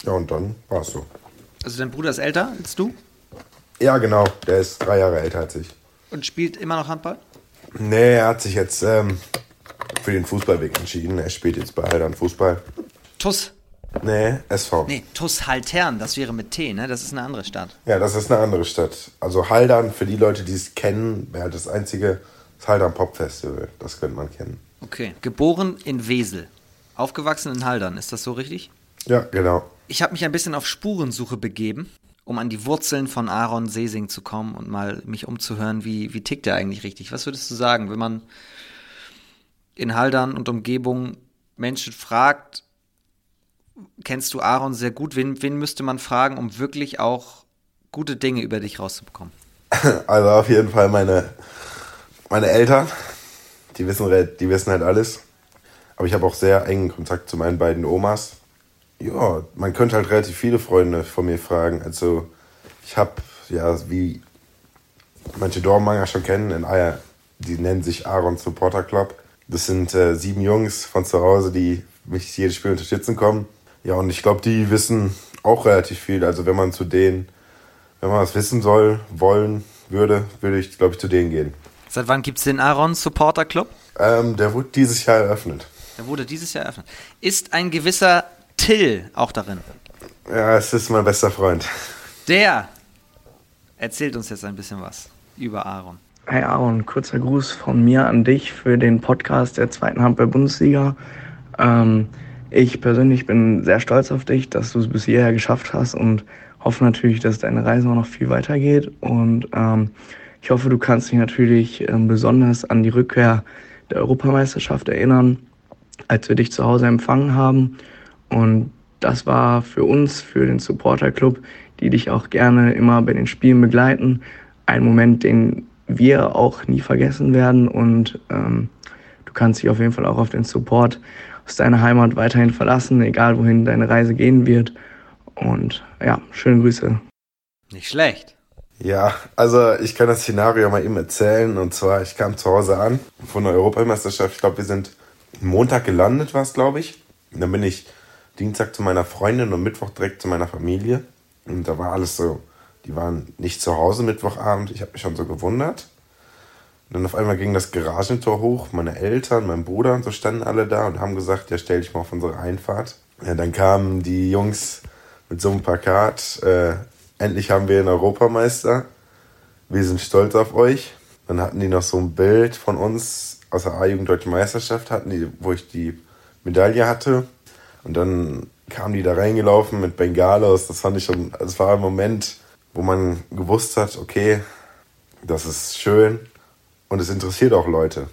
S2: Ja, und dann war es so.
S1: Also dein Bruder ist älter als du?
S2: Ja, genau. Der ist drei Jahre älter als ich.
S1: Und spielt immer noch Handball?
S2: Nee, er hat sich jetzt ähm, für den Fußballweg entschieden. Er spielt jetzt bei Heidern Fußball.
S1: TUS?
S2: Nee, SV.
S1: Nee, TUS Haltern, das wäre mit T, ne? Das ist eine andere Stadt.
S2: Ja, das ist eine andere Stadt. Also Haldern, für die Leute, die es kennen, wäre das einzige, das Haldern Pop Festival. Das könnte man kennen.
S1: Okay. Geboren in Wesel. Aufgewachsen in Haldern, ist das so richtig?
S2: Ja, genau.
S1: Ich habe mich ein bisschen auf Spurensuche begeben, um an die Wurzeln von Aaron Sesing zu kommen und mal mich umzuhören, wie, wie tickt er eigentlich richtig? Was würdest du sagen, wenn man in Haldern und Umgebung Menschen fragt, kennst du Aaron sehr gut. Wen, wen müsste man fragen, um wirklich auch gute Dinge über dich rauszubekommen?
S2: Also auf jeden Fall meine, meine Eltern. Die wissen, die wissen halt alles. Aber ich habe auch sehr engen Kontakt zu meinen beiden Omas. Ja, man könnte halt relativ viele Freunde von mir fragen. Also ich habe, ja, wie manche Dormanger schon kennen, in Eier, die nennen sich Aaron Supporter Club. Das sind äh, sieben Jungs von zu Hause, die mich jedes Spiel unterstützen kommen. Ja, und ich glaube, die wissen auch relativ viel. Also wenn man zu denen, wenn man was wissen soll, wollen würde, würde ich, glaube ich, zu denen gehen.
S1: Seit wann gibt es den Aaron Supporter Club?
S2: Ähm, der wurde dieses Jahr eröffnet.
S1: Der wurde dieses Jahr eröffnet. Ist ein gewisser Till auch darin?
S2: Ja, es ist mein bester Freund.
S1: Der erzählt uns jetzt ein bisschen was über Aaron.
S4: Hey Aaron, kurzer Gruß von mir an dich für den Podcast der zweiten Handball-Bundesliga. Ähm, ich persönlich bin sehr stolz auf dich, dass du es bis hierher geschafft hast und hoffe natürlich, dass deine Reise auch noch viel weitergeht. Und ähm, ich hoffe, du kannst dich natürlich ähm, besonders an die Rückkehr der Europameisterschaft erinnern, als wir dich zu Hause empfangen haben. Und das war für uns, für den Supporter Club, die dich auch gerne immer bei den Spielen begleiten, ein Moment, den wir auch nie vergessen werden. Und ähm, du kannst dich auf jeden Fall auch auf den Support aus deiner Heimat weiterhin verlassen, egal wohin deine Reise gehen wird. Und ja, schöne Grüße.
S1: Nicht schlecht.
S2: Ja, also ich kann das Szenario mal eben erzählen. Und zwar, ich kam zu Hause an von der Europameisterschaft. Ich glaube, wir sind Montag gelandet, war es, glaube ich. Und dann bin ich Dienstag zu meiner Freundin und Mittwoch direkt zu meiner Familie. Und da war alles so, die waren nicht zu Hause Mittwochabend. Ich habe mich schon so gewundert. Dann auf einmal ging das Garagentor hoch. Meine Eltern, mein Bruder und so standen alle da und haben gesagt, ja, stell dich mal auf unsere Einfahrt. Ja, dann kamen die Jungs mit so einem Plakat. Äh, endlich haben wir einen Europameister. Wir sind stolz auf euch. Dann hatten die noch so ein Bild von uns aus der A-Jugend Deutsche Meisterschaft, hatten die, wo ich die Medaille hatte. Und dann kamen die da reingelaufen mit Bengalos. Das fand ich schon, das war ein Moment, wo man gewusst hat, okay, das ist schön und es interessiert auch Leute.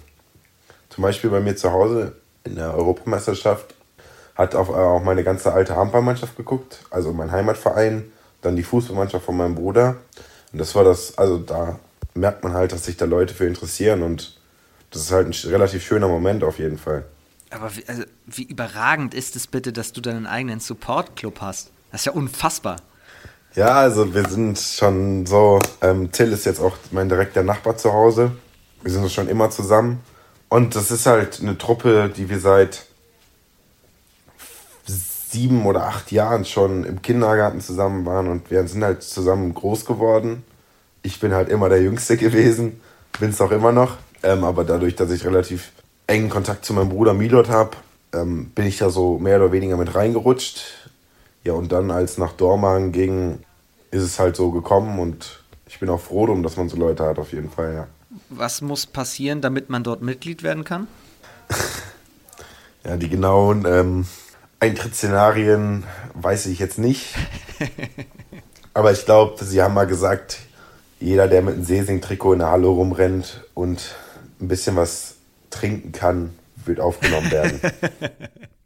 S2: Zum Beispiel bei mir zu Hause in der Europameisterschaft hat auf, auch meine ganze alte Handballmannschaft geguckt, also mein Heimatverein, dann die Fußballmannschaft von meinem Bruder. Und das war das, also da merkt man halt, dass sich da Leute für interessieren und das ist halt ein relativ schöner Moment auf jeden Fall.
S1: Aber wie, also, wie überragend ist es bitte, dass du deinen eigenen Support-Club hast? Das ist ja unfassbar.
S2: Ja, also wir sind schon so, ähm, Till ist jetzt auch mein direkter Nachbar zu Hause. Wir sind schon immer zusammen. Und das ist halt eine Truppe, die wir seit sieben oder acht Jahren schon im Kindergarten zusammen waren und wir sind halt zusammen groß geworden. ich bin halt immer der Jüngste gewesen, bin es auch immer noch. Ähm, aber dadurch, dass ich relativ engen Kontakt zu meinem Bruder Milot habe, ähm, bin ich da so mehr oder weniger mit reingerutscht. Ja, und dann, als nach Dormagen ging, ist es halt so gekommen und ich bin auch froh drum, dass man so Leute hat, auf jeden Fall, ja.
S1: Was muss passieren, damit man dort Mitglied werden kann?
S2: ja, die genauen ähm, Eintrittsszenarien weiß ich jetzt nicht. Aber ich glaube, sie haben mal gesagt, jeder, der mit einem Seesing-Trikot in der Halle rumrennt und ein bisschen was trinken kann, wird aufgenommen werden.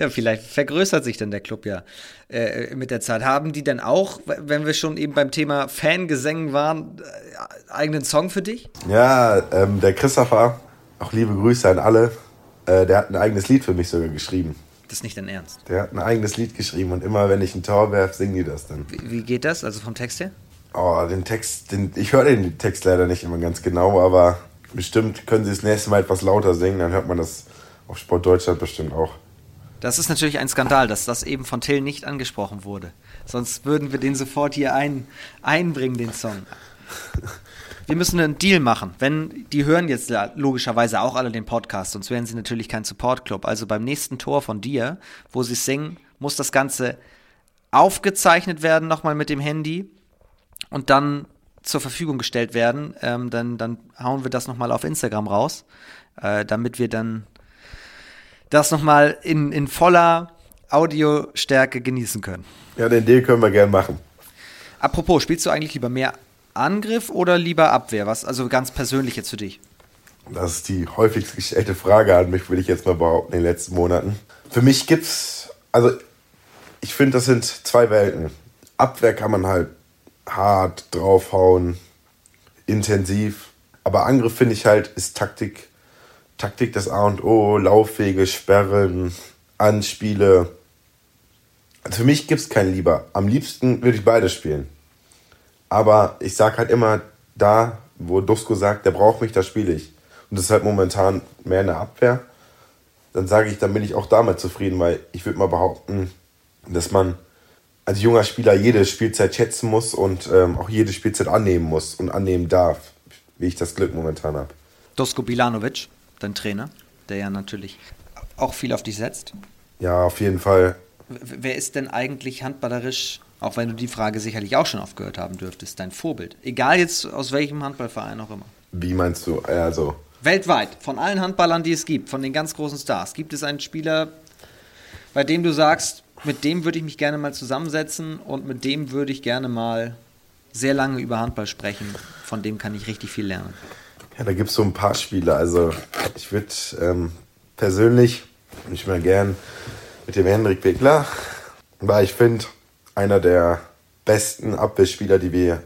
S1: ja, vielleicht vergrößert sich dann der Club ja äh, mit der Zeit. Haben die denn auch, wenn wir schon eben beim Thema Fangesängen waren, äh, eigenen Song für dich?
S2: Ja, ähm, der Christopher, auch liebe Grüße an alle, äh, der hat ein eigenes Lied für mich sogar geschrieben.
S1: Das ist nicht dein Ernst?
S2: Der hat ein eigenes Lied geschrieben und immer, wenn ich ein Tor werfe, singen die das dann.
S1: Wie, wie geht das, also vom Text her?
S2: Oh, den Text, den, ich höre den Text leider nicht immer ganz genau, aber bestimmt können sie das nächste Mal etwas lauter singen, dann hört man das auf Sport Deutschland bestimmt auch.
S1: Das ist natürlich ein Skandal, dass das eben von Till nicht angesprochen wurde. Sonst würden wir den sofort hier ein, einbringen, den Song. Wir müssen einen Deal machen. Wenn die hören jetzt logischerweise auch alle den Podcast, sonst wären sie natürlich kein Support Club. Also beim nächsten Tor von dir, wo sie singen, muss das Ganze aufgezeichnet werden nochmal mit dem Handy und dann zur Verfügung gestellt werden. Ähm, dann, dann hauen wir das nochmal auf Instagram raus, äh, damit wir dann das nochmal in, in voller Audiostärke genießen können.
S2: Ja, den Deal können wir gerne machen.
S1: Apropos, spielst du eigentlich lieber mehr Angriff oder lieber Abwehr? Was also ganz persönlich jetzt für dich?
S2: Das ist die häufigst gestellte Frage an mich, würde ich jetzt mal behaupten, in den letzten Monaten. Für mich gibt's, also ich finde, das sind zwei Welten. Abwehr kann man halt hart draufhauen, intensiv. Aber Angriff finde ich halt, ist Taktik. Taktik das A und O, Laufwege, Sperren, Anspiele. Also für mich gibt es keinen Lieber. Am liebsten würde ich beide spielen. Aber ich sage halt immer, da, wo Dusko sagt, der braucht mich, da spiele ich. Und das ist halt momentan mehr eine Abwehr. Dann sage ich, dann bin ich auch damit zufrieden, weil ich würde mal behaupten, dass man als junger Spieler jede Spielzeit schätzen muss und ähm, auch jede Spielzeit annehmen muss und annehmen darf, wie ich das Glück momentan habe.
S1: Dosko Bilanovic, dein Trainer, der ja natürlich auch viel auf dich setzt.
S2: Ja, auf jeden Fall.
S1: Wer ist denn eigentlich handballerisch, auch wenn du die Frage sicherlich auch schon aufgehört haben dürftest, dein Vorbild? Egal jetzt aus welchem Handballverein auch immer.
S2: Wie meinst du? Also.
S1: Weltweit, von allen Handballern, die es gibt, von den ganz großen Stars, gibt es einen Spieler, bei dem du sagst, mit dem würde ich mich gerne mal zusammensetzen und mit dem würde ich gerne mal sehr lange über Handball sprechen. Von dem kann ich richtig viel lernen.
S2: Ja, da gibt es so ein paar Spiele. Also ich würde ähm, persönlich, ich mal gern mit dem Hendrik Wickler, weil ich finde, einer der besten Abwehrspieler, die wir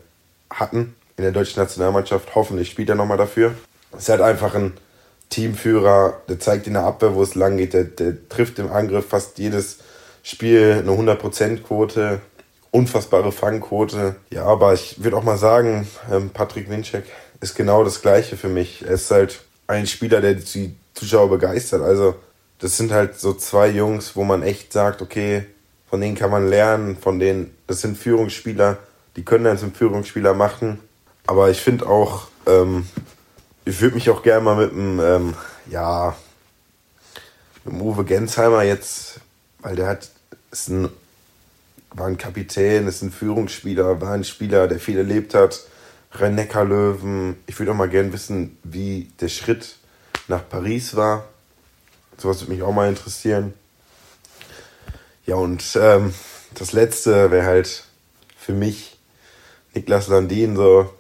S2: hatten in der deutschen Nationalmannschaft. Hoffentlich spielt er nochmal dafür. Ist halt einfach ein Teamführer, der zeigt in der Abwehr, wo es lang geht. Der, der trifft im Angriff fast jedes Spiel eine 100%-Quote, unfassbare Fangquote. Ja, aber ich würde auch mal sagen, ähm, Patrick Winczek ist genau das Gleiche für mich. Er ist halt ein Spieler, der die Zuschauer begeistert. Also, das sind halt so zwei Jungs, wo man echt sagt, okay, von denen kann man lernen, von denen, das sind Führungsspieler, die können dann zum Führungsspieler machen. Aber ich finde auch, ähm, ich würde mich auch gerne mal mit dem, ähm, ja, mit dem Uwe Gensheimer jetzt, weil der hat ist ein, war ein Kapitän, ist ein Führungsspieler, war ein Spieler, der viel erlebt hat. Rhein löwen Ich würde auch mal gerne wissen, wie der Schritt nach Paris war. Sowas würde mich auch mal interessieren. Ja, und ähm, das letzte wäre halt für mich Niklas Landin so,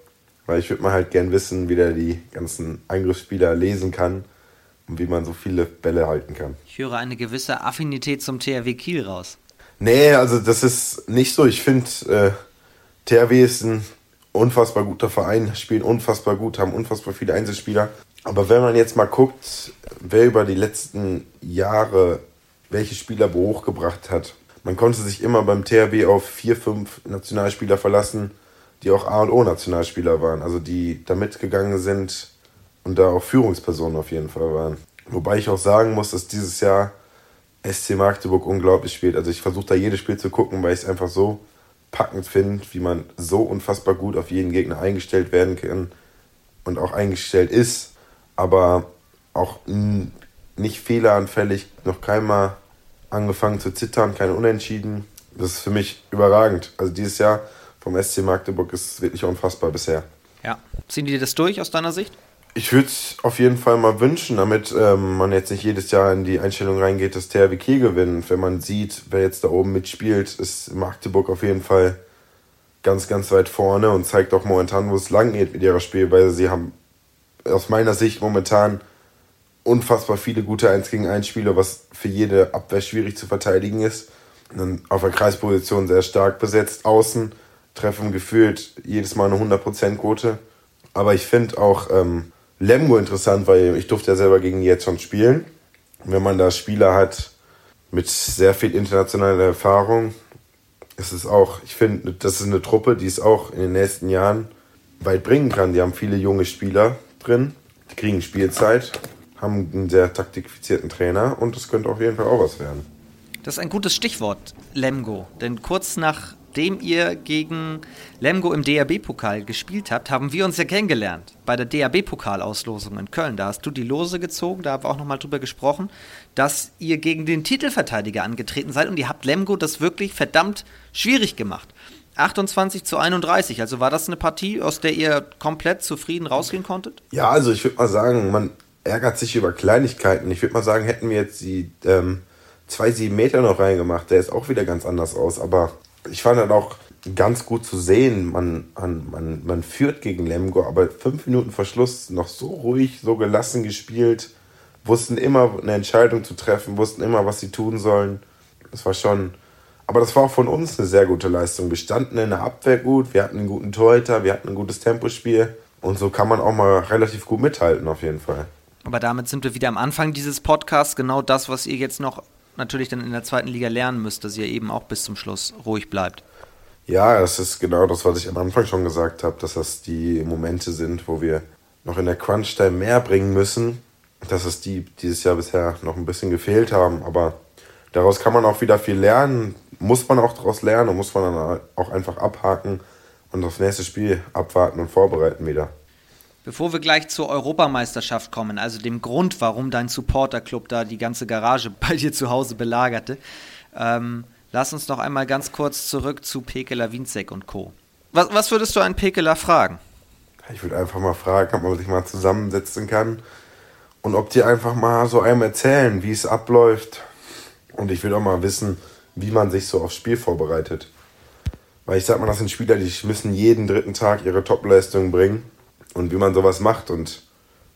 S2: weil ich würde mal halt gern wissen, wie der die ganzen Angriffsspieler lesen kann und wie man so viele Bälle halten kann.
S1: Ich höre eine gewisse Affinität zum THW Kiel raus.
S2: Nee, also das ist nicht so. Ich finde, äh, THW ist ein unfassbar guter Verein, spielen unfassbar gut, haben unfassbar viele Einzelspieler. Aber wenn man jetzt mal guckt, wer über die letzten Jahre welche Spieler hochgebracht hat, man konnte sich immer beim THW auf vier, fünf Nationalspieler verlassen, die auch A und O Nationalspieler waren, also die da mitgegangen sind und da auch Führungspersonen auf jeden Fall waren. Wobei ich auch sagen muss, dass dieses Jahr SC Magdeburg unglaublich spielt. Also ich versuche da jedes Spiel zu gucken, weil ich es einfach so packend finde, wie man so unfassbar gut auf jeden Gegner eingestellt werden kann und auch eingestellt ist, aber auch nicht fehleranfällig, noch keinmal angefangen zu zittern, keine Unentschieden. Das ist für mich überragend. Also dieses Jahr vom SC Magdeburg ist wirklich unfassbar bisher.
S1: Ja. Ziehen die das durch aus deiner Sicht?
S2: Ich würde es auf jeden Fall mal wünschen, damit ähm, man jetzt nicht jedes Jahr in die Einstellung reingeht, dass THW Kiel gewinnt. Wenn man sieht, wer jetzt da oben mitspielt, ist Magdeburg auf jeden Fall ganz, ganz weit vorne und zeigt auch momentan, wo es lang geht mit ihrer Spielweise. Sie haben aus meiner Sicht momentan unfassbar viele gute 1 gegen 1 Spieler, was für jede Abwehr schwierig zu verteidigen ist. Und dann auf der Kreisposition sehr stark besetzt. Außen treffen gefühlt jedes Mal eine 100% Quote. Aber ich finde auch ähm, Lemgo interessant, weil ich durfte ja selber gegen die jetzt schon spielen. wenn man da Spieler hat mit sehr viel internationaler Erfahrung, ist es auch, ich finde, das ist eine Truppe, die es auch in den nächsten Jahren weit bringen kann. Die haben viele junge Spieler drin, die kriegen Spielzeit, haben einen sehr taktifizierten Trainer und das könnte auf jeden Fall auch was werden.
S1: Das ist ein gutes Stichwort, Lemgo. Denn kurz nachdem ihr gegen Lemgo im DAB-Pokal gespielt habt, haben wir uns ja kennengelernt. Bei der DAB-Pokalauslosung in Köln. Da hast du die Lose gezogen, da haben wir auch nochmal drüber gesprochen, dass ihr gegen den Titelverteidiger angetreten seid und ihr habt Lemgo das wirklich verdammt schwierig gemacht. 28 zu 31, also war das eine Partie, aus der ihr komplett zufrieden rausgehen konntet?
S2: Ja, also ich würde mal sagen, man ärgert sich über Kleinigkeiten. Ich würde mal sagen, hätten wir jetzt die ähm, zwei, sieben Meter noch reingemacht, der ist auch wieder ganz anders aus. Aber ich fand dann auch ganz gut zu sehen, man, man, man, man führt gegen Lemgo, aber fünf Minuten Verschluss noch so ruhig, so gelassen gespielt, wussten immer eine Entscheidung zu treffen, wussten immer, was sie tun sollen. Das war schon, aber das war auch von uns eine sehr gute Leistung. Wir standen in der Abwehr gut, wir hatten einen guten Torhüter, wir hatten ein gutes Tempospiel und so kann man auch mal relativ gut mithalten auf jeden Fall.
S1: Aber damit sind wir wieder am Anfang dieses Podcasts. Genau das, was ihr jetzt noch natürlich dann in der zweiten Liga lernen müsst, dass ihr eben auch bis zum Schluss ruhig bleibt.
S2: Ja, das ist genau das, was ich am Anfang schon gesagt habe, dass das die Momente sind, wo wir noch in der Crunch-Time mehr bringen müssen. Dass es die dieses Jahr bisher noch ein bisschen gefehlt haben. Aber daraus kann man auch wieder viel lernen. Muss man auch daraus lernen und muss man dann auch einfach abhaken und aufs nächste Spiel abwarten und vorbereiten wieder.
S1: Bevor wir gleich zur Europameisterschaft kommen, also dem Grund, warum dein Supporterclub da die ganze Garage bei dir zu Hause belagerte, ähm, lass uns noch einmal ganz kurz zurück zu Pekela, Winzek und Co. Was, was würdest du an Pekela fragen?
S2: Ich würde einfach mal fragen, ob man sich mal zusammensetzen kann und ob die einfach mal so einem erzählen, wie es abläuft. Und ich will auch mal wissen, wie man sich so aufs Spiel vorbereitet. Weil ich sag mal, das sind Spieler, die müssen jeden dritten Tag ihre Topleistung bringen und wie man sowas macht und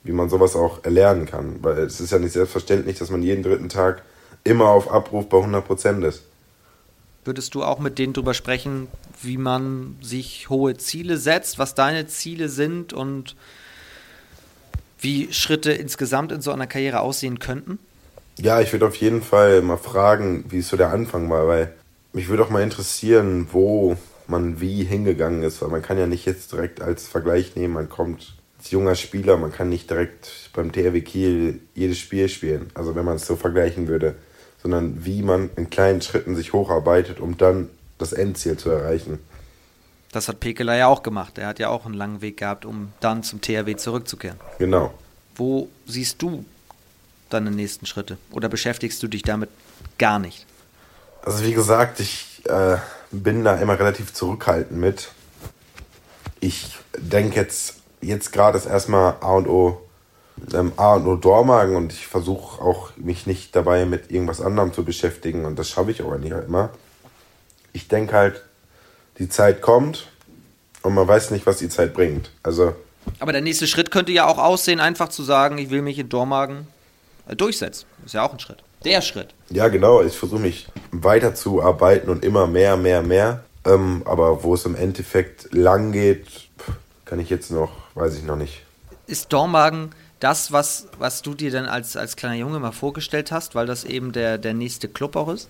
S2: wie man sowas auch erlernen kann. Weil es ist ja nicht selbstverständlich, dass man jeden dritten Tag immer auf Abruf bei 100% ist.
S1: Würdest du auch mit denen drüber sprechen, wie man sich hohe Ziele setzt, was deine Ziele sind und wie Schritte insgesamt in so einer Karriere aussehen könnten?
S2: Ja, ich würde auf jeden Fall mal fragen, wie es so der Anfang war, weil mich würde auch mal interessieren, wo man wie hingegangen ist, weil man kann ja nicht jetzt direkt als Vergleich nehmen, man kommt als junger Spieler, man kann nicht direkt beim THW Kiel jedes Spiel spielen, also wenn man es so vergleichen würde, sondern wie man in kleinen Schritten sich hocharbeitet, um dann das Endziel zu erreichen.
S1: Das hat Pekela ja auch gemacht. Er hat ja auch einen langen Weg gehabt, um dann zum THW zurückzukehren.
S2: Genau.
S1: Wo siehst du deine nächsten Schritte? Oder beschäftigst du dich damit gar nicht?
S2: Also wie gesagt, ich äh, bin da immer relativ zurückhaltend mit. Ich denke jetzt, jetzt gerade ist erstmal A und O ähm, A und O Dormagen und ich versuche auch mich nicht dabei mit irgendwas anderem zu beschäftigen und das schaffe ich aber nicht immer. Ich denke halt, die Zeit kommt und man weiß nicht, was die Zeit bringt. Also.
S1: Aber der nächste Schritt könnte ja auch aussehen, einfach zu sagen, ich will mich in Dormagen äh, durchsetzen. Ist ja auch ein Schritt der Schritt.
S2: Ja, genau. Ich versuche mich weiterzuarbeiten und immer mehr, mehr, mehr. Ähm, aber wo es im Endeffekt lang geht, kann ich jetzt noch, weiß ich noch nicht.
S1: Ist Dormagen das, was, was du dir dann als, als kleiner Junge mal vorgestellt hast, weil das eben der, der nächste Club auch ist?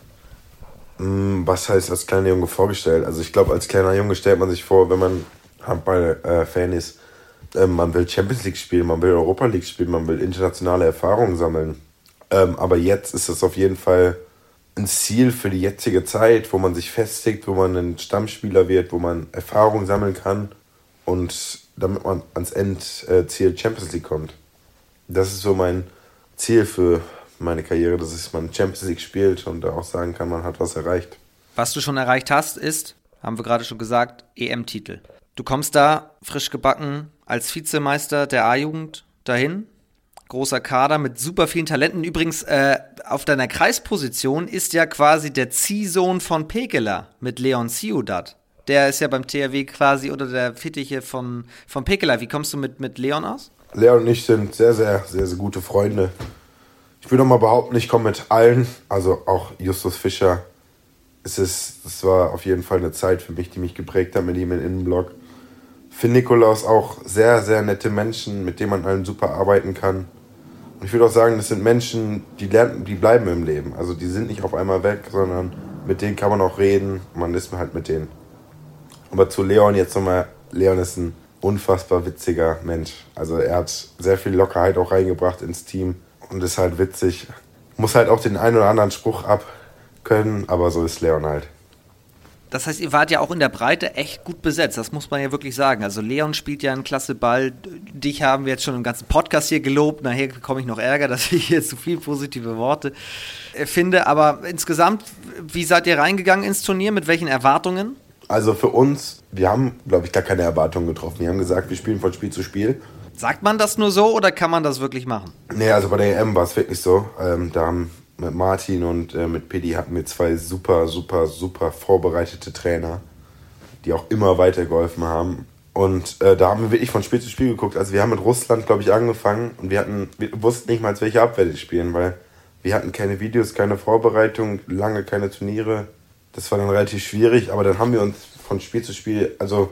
S2: Mm, was heißt als kleiner Junge vorgestellt? Also ich glaube, als kleiner Junge stellt man sich vor, wenn man Handball-Fan äh, ist, äh, man will Champions League spielen, man will Europa League spielen, man will internationale Erfahrungen sammeln. Ähm, aber jetzt ist es auf jeden Fall ein Ziel für die jetzige Zeit, wo man sich festigt, wo man ein Stammspieler wird, wo man Erfahrung sammeln kann und damit man ans Endziel Champions League kommt. Das ist so mein Ziel für meine Karriere, dass man Champions League spielt und auch sagen kann, man hat was erreicht.
S1: Was du schon erreicht hast, ist, haben wir gerade schon gesagt, EM-Titel. Du kommst da frisch gebacken als Vizemeister der A-Jugend dahin. Großer Kader mit super vielen Talenten. Übrigens, äh, auf deiner Kreisposition ist ja quasi der Ziehsohn von Pekela mit Leon Ciudad. Der ist ja beim THW quasi unter der Fittiche von, von Pekela. Wie kommst du mit, mit Leon aus?
S2: Leon und ich sind sehr, sehr, sehr, sehr gute Freunde. Ich würde mal behaupten, ich komme mit allen, also auch Justus Fischer. Es ist, es war auf jeden Fall eine Zeit für mich, die mich geprägt hat mit ihm im Innenblock. Finn Nikolaus auch sehr, sehr nette Menschen, mit denen man allen super arbeiten kann. Ich würde auch sagen, das sind Menschen, die lernen, die bleiben im Leben. Also die sind nicht auf einmal weg, sondern mit denen kann man auch reden. Man ist halt mit denen. Aber zu Leon jetzt nochmal. Leon ist ein unfassbar witziger Mensch. Also er hat sehr viel Lockerheit auch reingebracht ins Team und ist halt witzig. Muss halt auch den einen oder anderen Spruch abkönnen, aber so ist Leon halt.
S1: Das heißt, ihr wart ja auch in der Breite echt gut besetzt, das muss man ja wirklich sagen. Also Leon spielt ja einen klasse Ball. Dich haben wir jetzt schon im ganzen Podcast hier gelobt. Nachher bekomme ich noch Ärger, dass ich hier zu viele positive Worte äh, finde. Aber insgesamt, wie seid ihr reingegangen ins Turnier? Mit welchen Erwartungen?
S2: Also für uns, wir haben, glaube ich, gar keine Erwartungen getroffen. Wir haben gesagt, wir spielen von Spiel zu Spiel.
S1: Sagt man das nur so oder kann man das wirklich machen?
S2: Nee, also bei der EM war es wirklich so. Ähm, da haben mit Martin und äh, mit Pedi hatten wir zwei super, super, super vorbereitete Trainer, die auch immer weitergeholfen haben. Und äh, da haben wir wirklich von Spiel zu Spiel geguckt. Also wir haben mit Russland, glaube ich, angefangen und wir hatten, wir wussten nicht mal, welche Abwehr die spielen, weil wir hatten keine Videos, keine Vorbereitung, lange keine Turniere. Das war dann relativ schwierig, aber dann haben wir uns von Spiel zu Spiel, also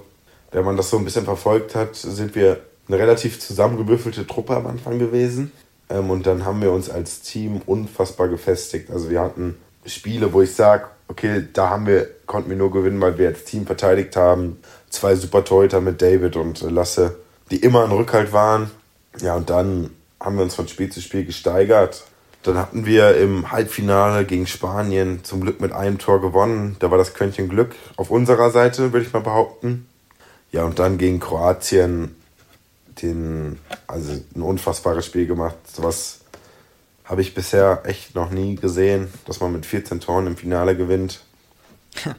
S2: wenn man das so ein bisschen verfolgt hat, sind wir eine relativ zusammengewürfelte Truppe am Anfang gewesen. Ähm, und dann haben wir uns als Team unfassbar gefestigt. Also wir hatten Spiele, wo ich sage, okay, da haben wir, konnten wir nur gewinnen, weil wir als Team verteidigt haben. Zwei super Torhüter mit David und Lasse, die immer ein Rückhalt waren. Ja, und dann haben wir uns von Spiel zu Spiel gesteigert. Dann hatten wir im Halbfinale gegen Spanien zum Glück mit einem Tor gewonnen. Da war das Quäntchen Glück auf unserer Seite, würde ich mal behaupten. Ja, und dann gegen Kroatien den, also ein unfassbares Spiel gemacht. Sowas habe ich bisher echt noch nie gesehen, dass man mit 14 Toren im Finale gewinnt.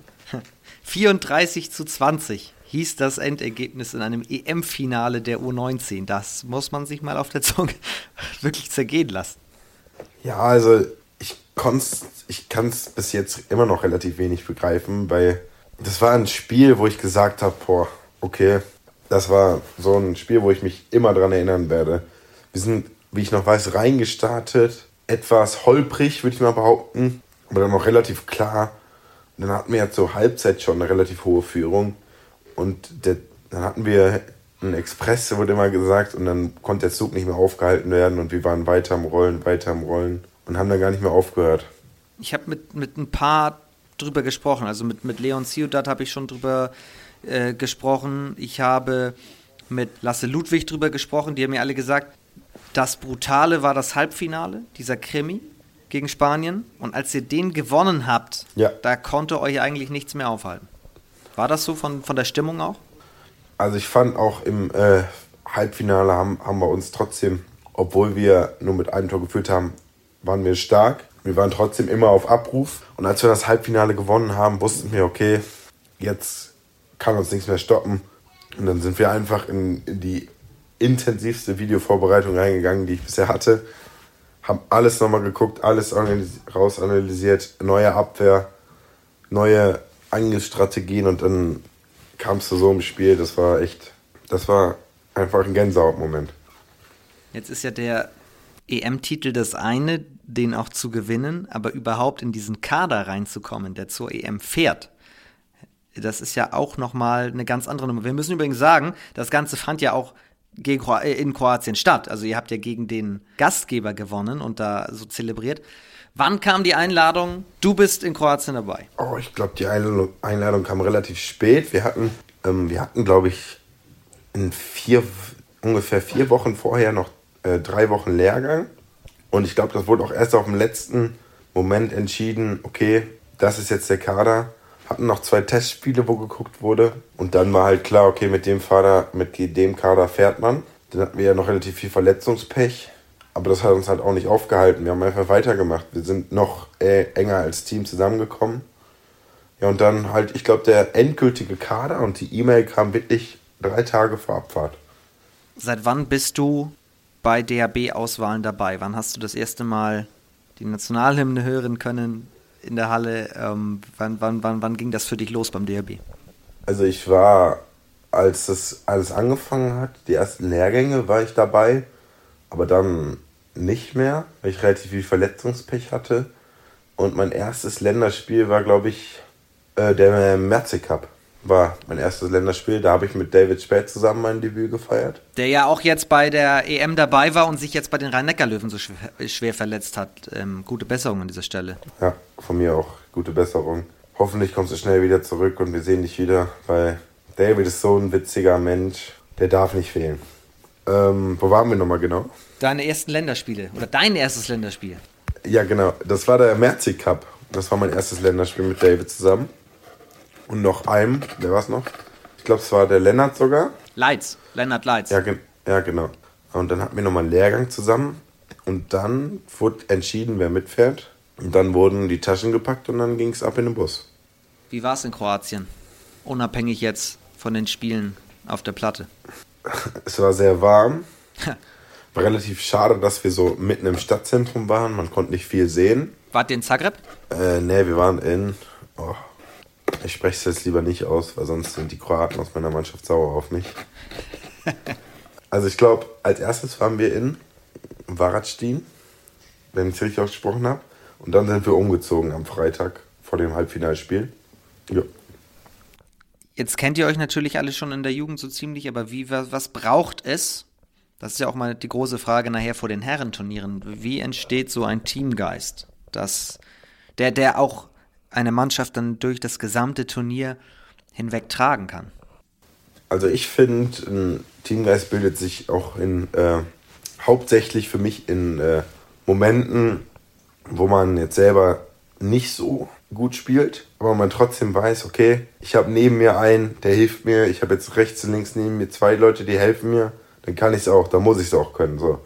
S1: 34 zu 20 hieß das Endergebnis in einem EM-Finale der U19. Das muss man sich mal auf der Zunge wirklich zergehen lassen.
S2: Ja, also ich, ich kann es bis jetzt immer noch relativ wenig begreifen, weil das war ein Spiel, wo ich gesagt habe, boah, okay, das war so ein Spiel, wo ich mich immer dran erinnern werde. Wir sind, wie ich noch weiß, reingestartet. Etwas holprig, würde ich mal behaupten. Aber dann noch relativ klar. Und dann hatten wir ja zur Halbzeit schon eine relativ hohe Führung. Und der, dann hatten wir einen Express, wurde immer gesagt. Und dann konnte der Zug nicht mehr aufgehalten werden. Und wir waren weiter am Rollen, weiter am Rollen. Und haben dann gar nicht mehr aufgehört.
S1: Ich habe mit, mit ein paar drüber gesprochen. Also mit, mit Leon Ciudad habe ich schon drüber äh, gesprochen. Ich habe mit Lasse Ludwig drüber gesprochen. Die haben mir alle gesagt, das Brutale war das Halbfinale, dieser Krimi gegen Spanien. Und als ihr den gewonnen habt, ja. da konnte euch eigentlich nichts mehr aufhalten. War das so von, von der Stimmung auch?
S2: Also ich fand auch im äh, Halbfinale haben, haben wir uns trotzdem, obwohl wir nur mit einem Tor geführt haben, waren wir stark. Wir waren trotzdem immer auf Abruf. Und als wir das Halbfinale gewonnen haben, wussten wir, okay, jetzt kann uns nichts mehr stoppen. Und dann sind wir einfach in, in die intensivste Videovorbereitung reingegangen, die ich bisher hatte. Haben alles nochmal geguckt, alles rausanalysiert, neue Abwehr, neue Angriffsstrategien und dann kam es zu so einem Spiel, das war echt, das war einfach ein Gänsehautmoment.
S1: Jetzt ist ja der EM-Titel das eine, den auch zu gewinnen, aber überhaupt in diesen Kader reinzukommen, der zur EM fährt, das ist ja auch nochmal eine ganz andere Nummer. Wir müssen übrigens sagen, das Ganze fand ja auch äh, in Kroatien statt. Also ihr habt ja gegen den Gastgeber gewonnen und da so zelebriert. Wann kam die Einladung? Du bist in Kroatien dabei.
S2: Oh, ich glaube, die Einladung, Einladung, kam relativ spät. Wir hatten, ähm, wir hatten, glaube ich, in vier, ungefähr vier Wochen vorher noch äh, drei Wochen Lehrgang. Und ich glaube, das wurde auch erst auf dem letzten Moment entschieden, okay, das ist jetzt der Kader. Hatten noch zwei Testspiele, wo geguckt wurde. Und dann war halt klar, okay, mit dem, Kader, mit dem Kader fährt man. Dann hatten wir ja noch relativ viel Verletzungspech. Aber das hat uns halt auch nicht aufgehalten. Wir haben einfach weitergemacht. Wir sind noch äh, enger als Team zusammengekommen. Ja, und dann halt, ich glaube, der endgültige Kader und die E-Mail kam wirklich drei Tage vor Abfahrt.
S1: Seit wann bist du bei DHB-Auswahlen dabei? Wann hast du das erste Mal die Nationalhymne hören können in der Halle? Ähm, wann, wann, wann, wann ging das für dich los beim DHB?
S2: Also ich war, als das alles angefangen hat, die ersten Lehrgänge war ich dabei, aber dann nicht mehr, weil ich relativ viel Verletzungspech hatte. Und mein erstes Länderspiel war, glaube ich, äh, der Merze Cup war mein erstes Länderspiel. Da habe ich mit David Spät zusammen mein Debüt gefeiert.
S1: Der ja auch jetzt bei der EM dabei war und sich jetzt bei den Rhein-Neckar-Löwen so schwer, schwer, verletzt hat. Ähm, gute Besserung an dieser Stelle.
S2: Ja, von mir auch gute Besserung. Hoffentlich kommst du schnell wieder zurück und wir sehen dich wieder, weil David ist so ein witziger Mensch. Der darf nicht fehlen. Ähm, wo waren wir nochmal genau?
S1: Deine ersten Länderspiele oder dein erstes Länderspiel.
S2: Ja, genau. Das war der Merzi Cup. Das war mein erstes Länderspiel mit David zusammen. Und noch einem, wer war es noch? Ich glaube, es war der Lennart sogar.
S1: Leitz, Lennart Leitz.
S2: Ja, ja, genau. Und dann hatten wir nochmal einen Lehrgang zusammen. Und dann wurde entschieden, wer mitfährt. Und dann wurden die Taschen gepackt und dann ging es ab in den Bus.
S1: Wie war es in Kroatien? Unabhängig jetzt von den Spielen auf der Platte.
S2: Es war sehr warm. War relativ schade, dass wir so mitten im Stadtzentrum waren. Man konnte nicht viel sehen.
S1: Wart ihr in Zagreb?
S2: Äh, nee, wir waren in. Oh, ich spreche es jetzt lieber nicht aus, weil sonst sind die Kroaten aus meiner Mannschaft sauer auf mich. also ich glaube, als erstes waren wir in Varadstein, wenn ich es richtig ausgesprochen habe. Und dann sind wir umgezogen am Freitag vor dem Halbfinalspiel. Ja.
S1: Jetzt kennt ihr euch natürlich alle schon in der Jugend so ziemlich, aber wie, was, was braucht es? Das ist ja auch mal die große Frage nachher vor den Herrenturnieren. Wie entsteht so ein Teamgeist, dass der, der auch eine Mannschaft dann durch das gesamte Turnier hinweg tragen kann?
S2: Also ich finde, ein Teamgeist bildet sich auch in äh, hauptsächlich für mich in äh, Momenten, wo man jetzt selber nicht so gut spielt, aber man trotzdem weiß, okay, ich habe neben mir einen, der hilft mir, ich habe jetzt rechts und links neben mir zwei Leute, die helfen mir, dann kann ich es auch, dann muss ich es auch können. So.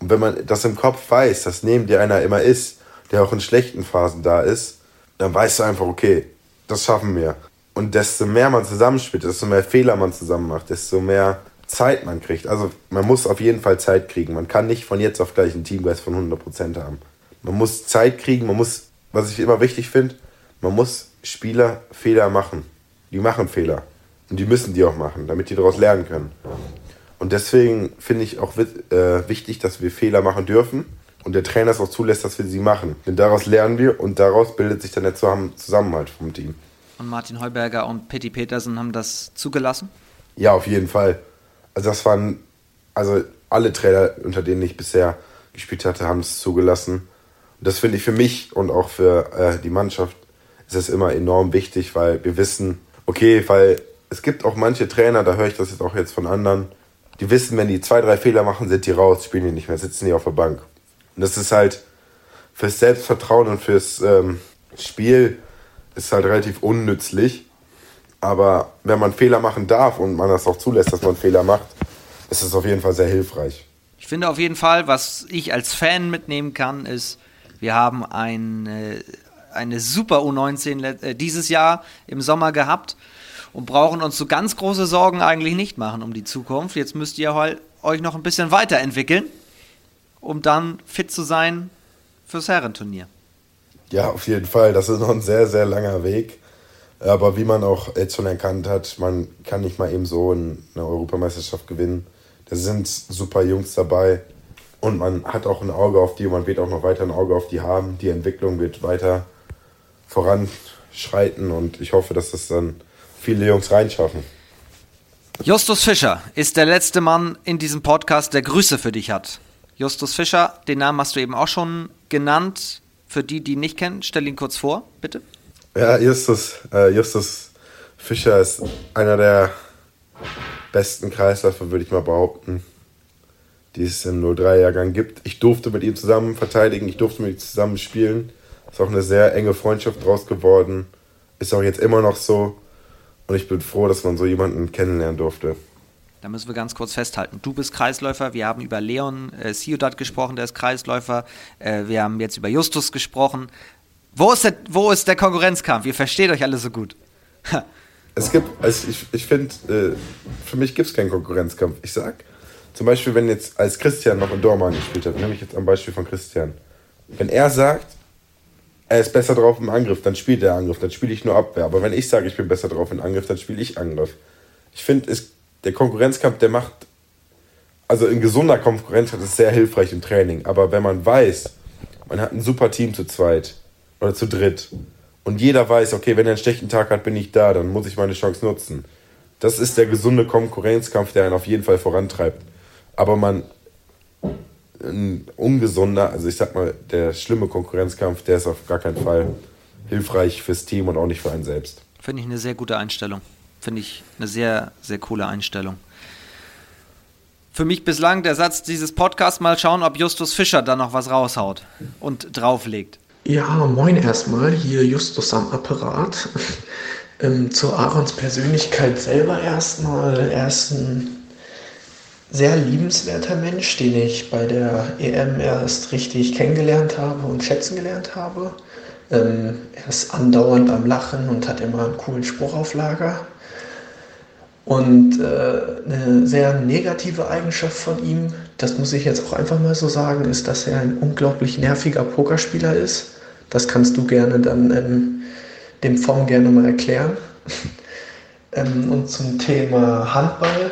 S2: Und wenn man das im Kopf weiß, dass neben dir einer immer ist, der auch in schlechten Phasen da ist, dann weißt du einfach, okay, das schaffen wir. Und desto mehr man zusammenspielt, desto mehr Fehler man zusammen macht, desto mehr Zeit man kriegt. Also man muss auf jeden Fall Zeit kriegen. Man kann nicht von jetzt auf gleich einen Teamgeist von 100% haben. Man muss Zeit kriegen, man muss, was ich immer wichtig finde, man muss Spieler Fehler machen. Die machen Fehler. Und die müssen die auch machen, damit die daraus lernen können. Und deswegen finde ich auch äh, wichtig, dass wir Fehler machen dürfen und der Trainer es auch zulässt, dass wir sie machen. Denn daraus lernen wir und daraus bildet sich dann der Zusammenhalt vom Team.
S1: Und Martin Heuberger und Petty Petersen haben das zugelassen?
S2: Ja, auf jeden Fall. Also das waren, also alle Trainer, unter denen ich bisher gespielt hatte, haben es zugelassen. Und das finde ich für mich und auch für äh, die Mannschaft ist es immer enorm wichtig, weil wir wissen, okay, weil es gibt auch manche Trainer, da höre ich das jetzt auch jetzt von anderen, die wissen, wenn die zwei, drei Fehler machen, sind die raus, spielen die nicht mehr, sitzen die auf der Bank. Und das ist halt fürs Selbstvertrauen und fürs ähm, Spiel ist halt relativ unnützlich. Aber wenn man Fehler machen darf und man das auch zulässt, dass man Fehler macht, ist es auf jeden Fall sehr hilfreich.
S1: Ich finde auf jeden Fall, was ich als Fan mitnehmen kann, ist, wir haben eine, eine super U19 äh, dieses Jahr im Sommer gehabt und brauchen uns so ganz große Sorgen eigentlich nicht machen um die Zukunft. Jetzt müsst ihr euch noch ein bisschen weiterentwickeln um dann fit zu sein fürs Herrenturnier.
S2: Ja, auf jeden Fall. Das ist noch ein sehr, sehr langer Weg. Aber wie man auch jetzt schon erkannt hat, man kann nicht mal eben so eine Europameisterschaft gewinnen. Da sind super Jungs dabei und man hat auch ein Auge auf die und man wird auch noch weiter ein Auge auf die haben. Die Entwicklung wird weiter voranschreiten und ich hoffe, dass das dann viele Jungs reinschaffen.
S1: Justus Fischer ist der letzte Mann in diesem Podcast, der Grüße für dich hat. Justus Fischer, den Namen hast du eben auch schon genannt. Für die, die ihn nicht kennen, stell ihn kurz vor, bitte.
S2: Ja, Justus, äh, Justus Fischer ist einer der besten Kreisläufer, würde ich mal behaupten, die es im 03-Jahrgang gibt. Ich durfte mit ihm zusammen verteidigen, ich durfte mit ihm zusammen spielen. Ist auch eine sehr enge Freundschaft draus geworden. Ist auch jetzt immer noch so. Und ich bin froh, dass man so jemanden kennenlernen durfte.
S1: Da müssen wir ganz kurz festhalten. Du bist Kreisläufer. Wir haben über Leon äh, Ciudad gesprochen, der ist Kreisläufer. Äh, wir haben jetzt über Justus gesprochen. Wo ist der, wo ist der Konkurrenzkampf? Ihr versteht euch alle so gut.
S2: es gibt, also ich, ich finde, äh, für mich gibt es keinen Konkurrenzkampf. Ich sag, zum Beispiel, wenn jetzt als Christian noch in Dortmund gespielt hat, nehme ich jetzt am Beispiel von Christian. Wenn er sagt, er ist besser drauf im Angriff, dann spielt er Angriff, dann spiele ich nur Abwehr. Aber wenn ich sage, ich bin besser drauf im Angriff, dann spiele ich Angriff. Ich finde, der Konkurrenzkampf, der macht, also in gesunder Konkurrenz ist sehr hilfreich im Training. Aber wenn man weiß, man hat ein super Team zu zweit oder zu dritt und jeder weiß, okay, wenn er einen schlechten Tag hat, bin ich da, dann muss ich meine Chance nutzen. Das ist der gesunde Konkurrenzkampf, der einen auf jeden Fall vorantreibt aber man ein ungesunder, also ich sag mal, der schlimme Konkurrenzkampf, der ist auf gar keinen Fall hilfreich fürs Team und auch nicht für einen selbst.
S1: Finde ich eine sehr gute Einstellung. Finde ich eine sehr, sehr coole Einstellung. Für mich bislang der Satz dieses Podcasts, mal schauen, ob Justus Fischer da noch was raushaut und drauflegt.
S5: Ja, moin erstmal, hier Justus am Apparat. ähm, zu Aarons Persönlichkeit selber erstmal. Er ist ein sehr liebenswerter Mensch, den ich bei der EM erst richtig kennengelernt habe und schätzen gelernt habe. Ähm, er ist andauernd am Lachen und hat immer einen coolen Spruch auf Lager. Und äh, eine sehr negative Eigenschaft von ihm, das muss ich jetzt auch einfach mal so sagen, ist, dass er ein unglaublich nerviger Pokerspieler ist. Das kannst du gerne dann ähm, dem Fong gerne mal erklären. ähm, und zum Thema Handball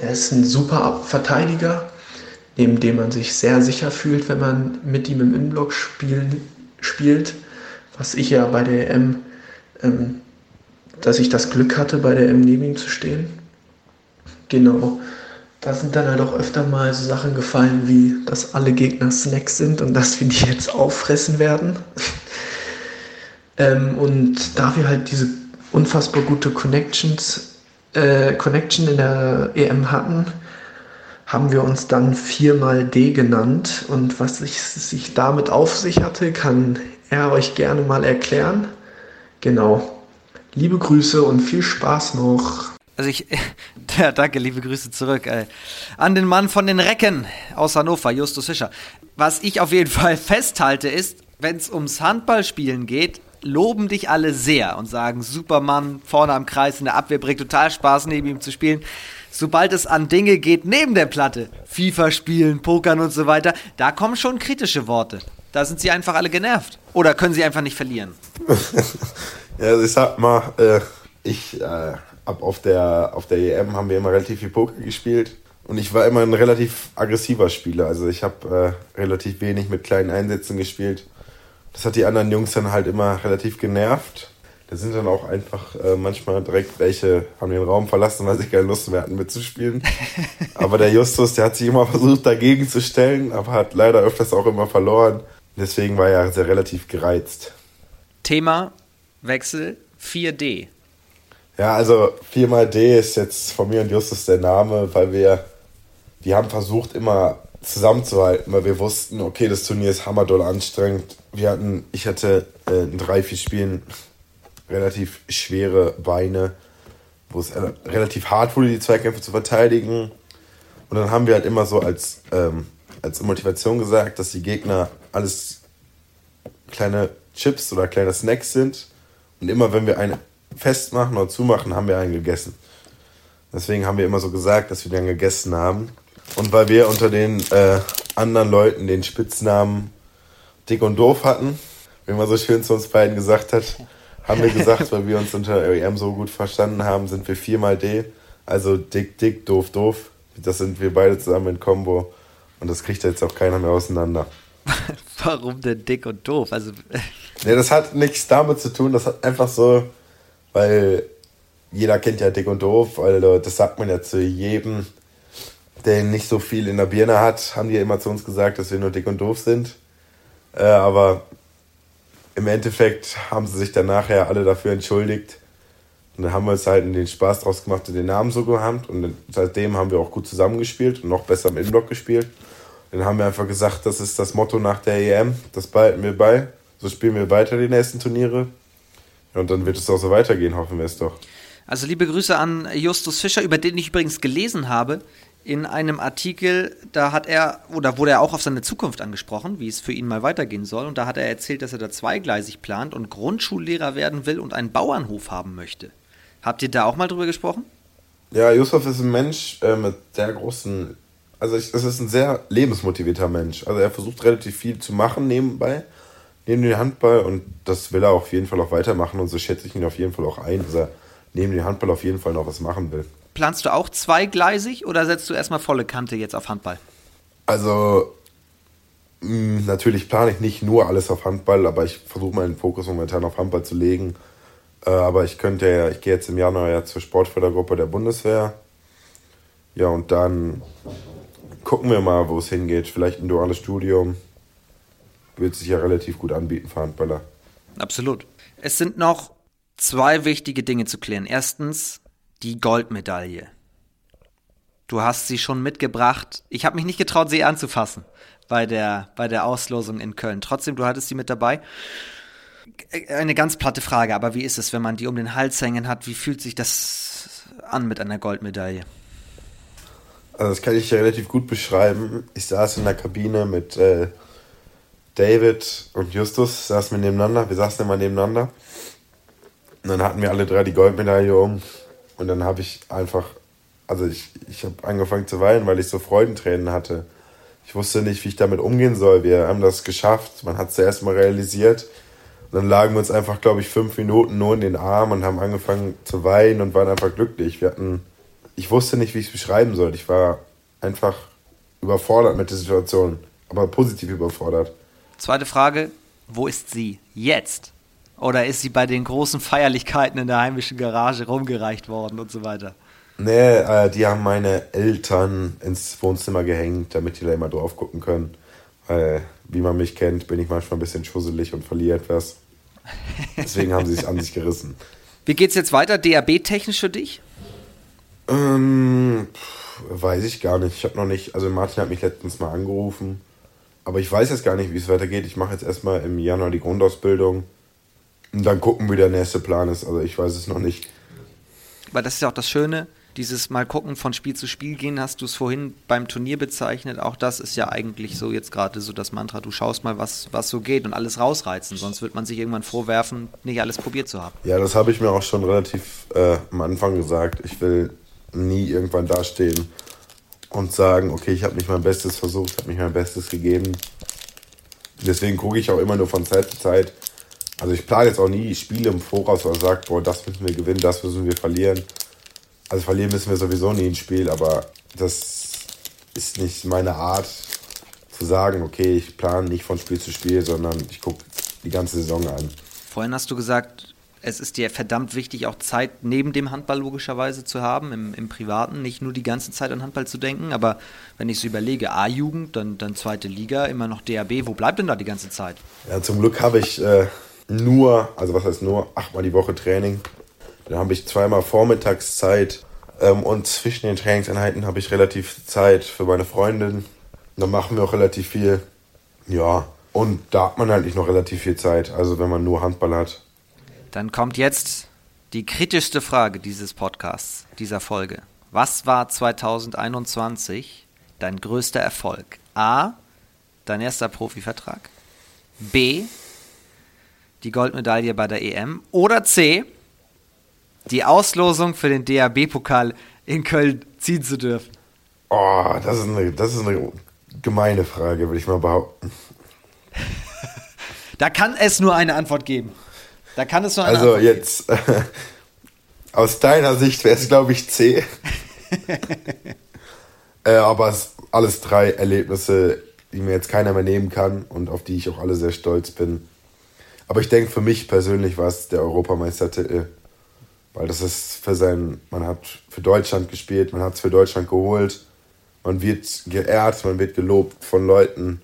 S5: er ist ein super Verteidiger, neben dem man sich sehr sicher fühlt, wenn man mit ihm im Innenblock spiel, spielt. Was ich ja bei der EM, ähm, dass ich das Glück hatte, bei der EM neben ihm zu stehen. Genau. Da sind dann halt auch öfter mal so Sachen gefallen, wie dass alle Gegner Snacks sind und dass wir die jetzt auffressen werden. ähm, und da wir halt diese unfassbar gute Connections äh, Connection in der EM hatten, haben wir uns dann viermal D genannt. Und was sich, sich damit auf sich hatte, kann er euch gerne mal erklären. Genau. Liebe Grüße und viel Spaß noch.
S1: Also ich, ja, danke, liebe Grüße zurück. Äh, an den Mann von den Recken aus Hannover, Justus Fischer. Was ich auf jeden Fall festhalte ist, wenn es ums Handballspielen geht, loben dich alle sehr und sagen, Supermann vorne am Kreis in der Abwehr bringt total Spaß, neben ihm zu spielen. Sobald es an Dinge geht neben der Platte, FIFA spielen, Pokern und so weiter, da kommen schon kritische Worte. Da sind sie einfach alle genervt. Oder können sie einfach nicht verlieren?
S2: ja, also ich sag mal, äh, ich, äh, ab auf der, auf der EM haben wir immer relativ viel Poker gespielt. Und ich war immer ein relativ aggressiver Spieler. Also ich habe äh, relativ wenig mit kleinen Einsätzen gespielt. Das hat die anderen Jungs dann halt immer relativ genervt. Da sind dann auch einfach äh, manchmal direkt welche, haben den Raum verlassen, weil sie keine Lust mehr hatten mitzuspielen. aber der Justus, der hat sich immer versucht dagegen zu stellen, aber hat leider öfters auch immer verloren. Deswegen war er sehr relativ gereizt.
S1: Thema Wechsel 4D.
S2: Ja, also 4x ist jetzt von mir und Justus der Name, weil wir, die haben versucht immer zusammenzuhalten, weil wir wussten, okay, das Turnier ist hammerdoll anstrengend. Wir hatten, ich hatte äh, in drei, vier Spielen relativ schwere Beine, wo es äh, relativ hart wurde, die Zweikämpfe zu verteidigen. Und dann haben wir halt immer so als, ähm, als Motivation gesagt, dass die Gegner alles kleine Chips oder kleine Snacks sind. Und immer wenn wir einen festmachen oder zumachen, haben wir einen gegessen. Deswegen haben wir immer so gesagt, dass wir den gegessen haben. Und weil wir unter den äh, anderen Leuten den Spitznamen Dick und Doof hatten, wie man so schön zu uns beiden gesagt hat, haben wir gesagt, weil wir uns unter EM so gut verstanden haben, sind wir viermal D. Also Dick, Dick, Doof, Doof. Das sind wir beide zusammen in Combo. Und das kriegt jetzt auch keiner mehr auseinander.
S1: Warum denn dick und doof? Also
S2: nee, das hat nichts damit zu tun. Das hat einfach so, weil jeder kennt ja dick und doof, weil das sagt man ja zu jedem der nicht so viel in der Birne hat, haben die ja immer zu uns gesagt, dass wir nur dick und doof sind. Äh, aber im Endeffekt haben sie sich dann nachher alle dafür entschuldigt. Und dann haben wir uns halt den Spaß draus gemacht und den Namen so gehabt. Und seitdem haben wir auch gut zusammengespielt und noch besser im Innenblock gespielt. Dann haben wir einfach gesagt, das ist das Motto nach der EM, das behalten wir bei. So spielen wir weiter die nächsten Turniere. Und dann wird es auch so weitergehen, hoffen wir es doch.
S1: Also liebe Grüße an Justus Fischer, über den ich übrigens gelesen habe in einem Artikel, da hat er, oder wurde er auch auf seine Zukunft angesprochen, wie es für ihn mal weitergehen soll. Und da hat er erzählt, dass er da zweigleisig plant und Grundschullehrer werden will und einen Bauernhof haben möchte. Habt ihr da auch mal drüber gesprochen?
S2: Ja, Yusuf ist ein Mensch äh, mit sehr großen, also es ist ein sehr lebensmotivierter Mensch. Also er versucht relativ viel zu machen nebenbei, neben dem Handball und das will er auf jeden Fall auch weitermachen und so schätze ich ihn auf jeden Fall auch ein, dass er neben dem Handball auf jeden Fall noch was machen will
S1: planst du auch zweigleisig oder setzt du erstmal volle Kante jetzt auf Handball?
S2: Also, mh, mm, natürlich plane ich nicht nur alles auf Handball, aber ich versuche meinen Fokus momentan auf Handball zu legen. Äh, aber ich könnte ja, ich gehe jetzt im Januar ja zur Sportfördergruppe der Bundeswehr. Ja, und dann gucken wir mal, wo es hingeht. Vielleicht ein duales Studium. Wird sich ja relativ gut anbieten für Handballer.
S1: Absolut. Es sind noch zwei wichtige Dinge zu klären. Erstens, die Goldmedaille. Du hast sie schon mitgebracht. Ich habe mich nicht getraut, sie anzufassen bei der, bei der Auslosung in Köln. Trotzdem, du hattest sie mit dabei. Eine ganz platte Frage, aber wie ist es, wenn man die um den Hals hängen hat? Wie fühlt sich das an mit einer Goldmedaille?
S2: Also das kann ich ja relativ gut beschreiben. Ich saß in der Kabine mit äh, David und Justus, saßen wir nebeneinander. Wir saßen immer nebeneinander. Und dann hatten wir alle drei die Goldmedaille um. Und dann habe ich einfach, also ich, ich habe angefangen zu weinen, weil ich so Freudentränen hatte. Ich wusste nicht, wie ich damit umgehen soll. Wir haben das geschafft. Man hat es zuerst mal realisiert. Und dann lagen wir uns einfach, glaube ich, fünf Minuten nur in den Arm und haben angefangen zu weinen und waren einfach glücklich. Wir hatten, ich wusste nicht, wie ich es beschreiben soll. Ich war einfach überfordert mit der Situation, aber positiv überfordert.
S1: Zweite Frage, wo ist sie jetzt? Oder ist sie bei den großen Feierlichkeiten in der heimischen Garage rumgereicht worden und so weiter?
S2: Nee, äh, die haben meine Eltern ins Wohnzimmer gehängt, damit die da immer drauf gucken können. Äh, wie man mich kennt, bin ich manchmal ein bisschen schusselig und verliere etwas. Deswegen haben sie es an sich gerissen.
S1: Wie geht's jetzt weiter, DAB-technisch für dich?
S2: Ähm, weiß ich gar nicht. Ich habe noch nicht, also Martin hat mich letztens mal angerufen, aber ich weiß jetzt gar nicht, wie es weitergeht. Ich mache jetzt erstmal im Januar die Grundausbildung und dann gucken, wie der nächste Plan ist. Also ich weiß es noch nicht.
S1: Weil das ist ja auch das Schöne, dieses Mal gucken, von Spiel zu Spiel gehen, hast du es vorhin beim Turnier bezeichnet. Auch das ist ja eigentlich so jetzt gerade so das Mantra, du schaust mal, was, was so geht und alles rausreizen. Sonst wird man sich irgendwann vorwerfen, nicht alles probiert zu haben.
S2: Ja, das habe ich mir auch schon relativ äh, am Anfang gesagt. Ich will nie irgendwann dastehen und sagen, okay, ich habe nicht mein Bestes versucht, habe nicht mein Bestes gegeben. Deswegen gucke ich auch immer nur von Zeit zu Zeit, also ich plane jetzt auch nie Spiele im Voraus oder sage, boah, das müssen wir gewinnen, das müssen wir verlieren. Also verlieren müssen wir sowieso nie ein Spiel, aber das ist nicht meine Art zu sagen, okay, ich plane nicht von Spiel zu Spiel, sondern ich gucke die ganze Saison an.
S1: Vorhin hast du gesagt, es ist dir verdammt wichtig, auch Zeit neben dem Handball logischerweise zu haben, im, im Privaten, nicht nur die ganze Zeit an Handball zu denken, aber wenn ich so überlege, A-Jugend, dann, dann zweite Liga, immer noch DAB, wo bleibt denn da die ganze Zeit?
S2: Ja, zum Glück habe ich äh, nur, also was heißt nur, achtmal die Woche Training. Dann habe ich zweimal Vormittagszeit ähm, und zwischen den Trainingseinheiten habe ich relativ Zeit für meine Freundin. Dann machen wir auch relativ viel. Ja, und da hat man halt nicht noch relativ viel Zeit, also wenn man nur Handball hat.
S1: Dann kommt jetzt die kritischste Frage dieses Podcasts, dieser Folge. Was war 2021 dein größter Erfolg? A. Dein erster Profivertrag. B die Goldmedaille bei der EM. Oder C, die Auslosung für den DAB-Pokal in Köln ziehen zu dürfen?
S2: Oh, das ist eine, das ist eine gemeine Frage, würde ich mal behaupten.
S1: da kann es nur eine Antwort geben. Da kann es nur
S2: also jetzt, äh, aus deiner Sicht wäre es, glaube ich, C. äh, aber es alles drei Erlebnisse, die mir jetzt keiner mehr nehmen kann und auf die ich auch alle sehr stolz bin. Aber ich denke, für mich persönlich war es der Europameistertitel. Weil das ist für sein, man hat für Deutschland gespielt, man hat es für Deutschland geholt. Man wird geehrt, man wird gelobt von Leuten,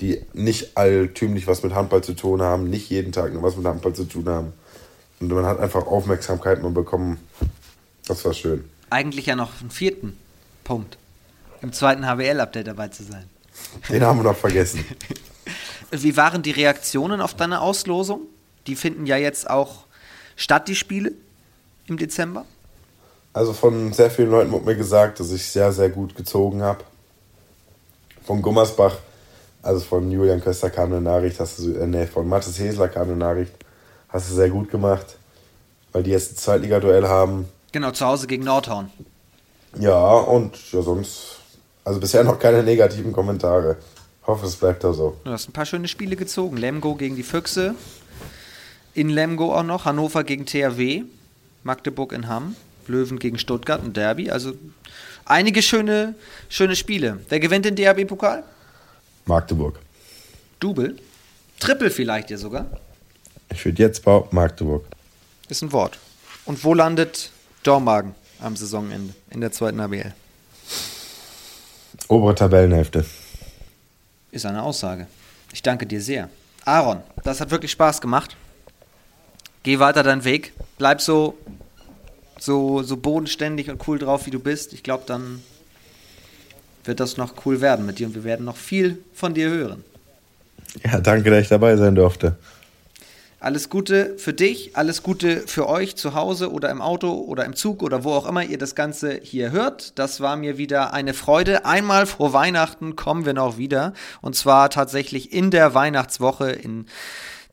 S2: die nicht alltümlich was mit Handball zu tun haben, nicht jeden Tag nur was mit Handball zu tun haben. Und man hat einfach Aufmerksamkeit bekommen. Das war schön.
S1: Eigentlich ja noch einen vierten Punkt. Im zweiten HWL-Update dabei zu sein.
S2: Den haben wir noch vergessen.
S1: Wie waren die Reaktionen auf deine Auslosung? Die finden ja jetzt auch statt, die Spiele im Dezember.
S2: Also von sehr vielen Leuten wurde mir gesagt, dass ich sehr, sehr gut gezogen habe. Von Gummersbach, also von Julian Köster kam eine Nachricht, hast du, äh, nee, von Mathis Hesler kam eine Nachricht, hast du sehr gut gemacht, weil die jetzt ein Zweitliga-Duell haben.
S1: Genau, zu Hause gegen Nordhorn.
S2: Ja, und ja, sonst, also bisher noch keine negativen Kommentare. Hoffe, es bleibt da so.
S1: Du hast ein paar schöne Spiele gezogen. Lemgo gegen die Füchse. In Lemgo auch noch. Hannover gegen THW. Magdeburg in Hamm. Löwen gegen Stuttgart, ein Derby. Also einige schöne, schöne Spiele. Wer gewinnt den DHB-Pokal?
S2: Magdeburg.
S1: Double? Triple vielleicht ja sogar?
S2: Ich würde jetzt behaupten, Magdeburg.
S1: Ist ein Wort. Und wo landet Dormagen am Saisonende in der zweiten ABL?
S2: Obere Tabellenhälfte.
S1: Ist eine Aussage. Ich danke dir sehr. Aaron, das hat wirklich Spaß gemacht. Geh weiter deinen Weg. Bleib so so, so bodenständig und cool drauf, wie du bist, ich glaube, dann wird das noch cool werden mit dir und wir werden noch viel von dir hören.
S2: Ja, danke, dass ich dabei sein durfte.
S1: Alles Gute für dich, alles Gute für euch zu Hause oder im Auto oder im Zug oder wo auch immer ihr das Ganze hier hört. Das war mir wieder eine Freude. Einmal vor Weihnachten kommen wir noch wieder und zwar tatsächlich in der Weihnachtswoche in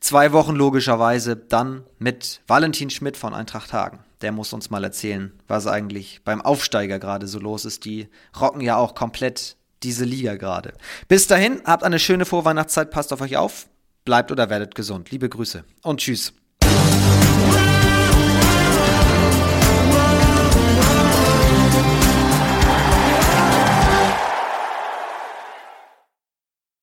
S1: zwei Wochen logischerweise dann mit Valentin Schmidt von Eintracht Hagen der muss uns mal erzählen, was eigentlich beim Aufsteiger gerade so los ist. Die rocken ja auch komplett diese Liga gerade. Bis dahin, habt eine schöne Vorweihnachtszeit, passt auf euch auf, bleibt oder werdet gesund. Liebe Grüße und tschüss.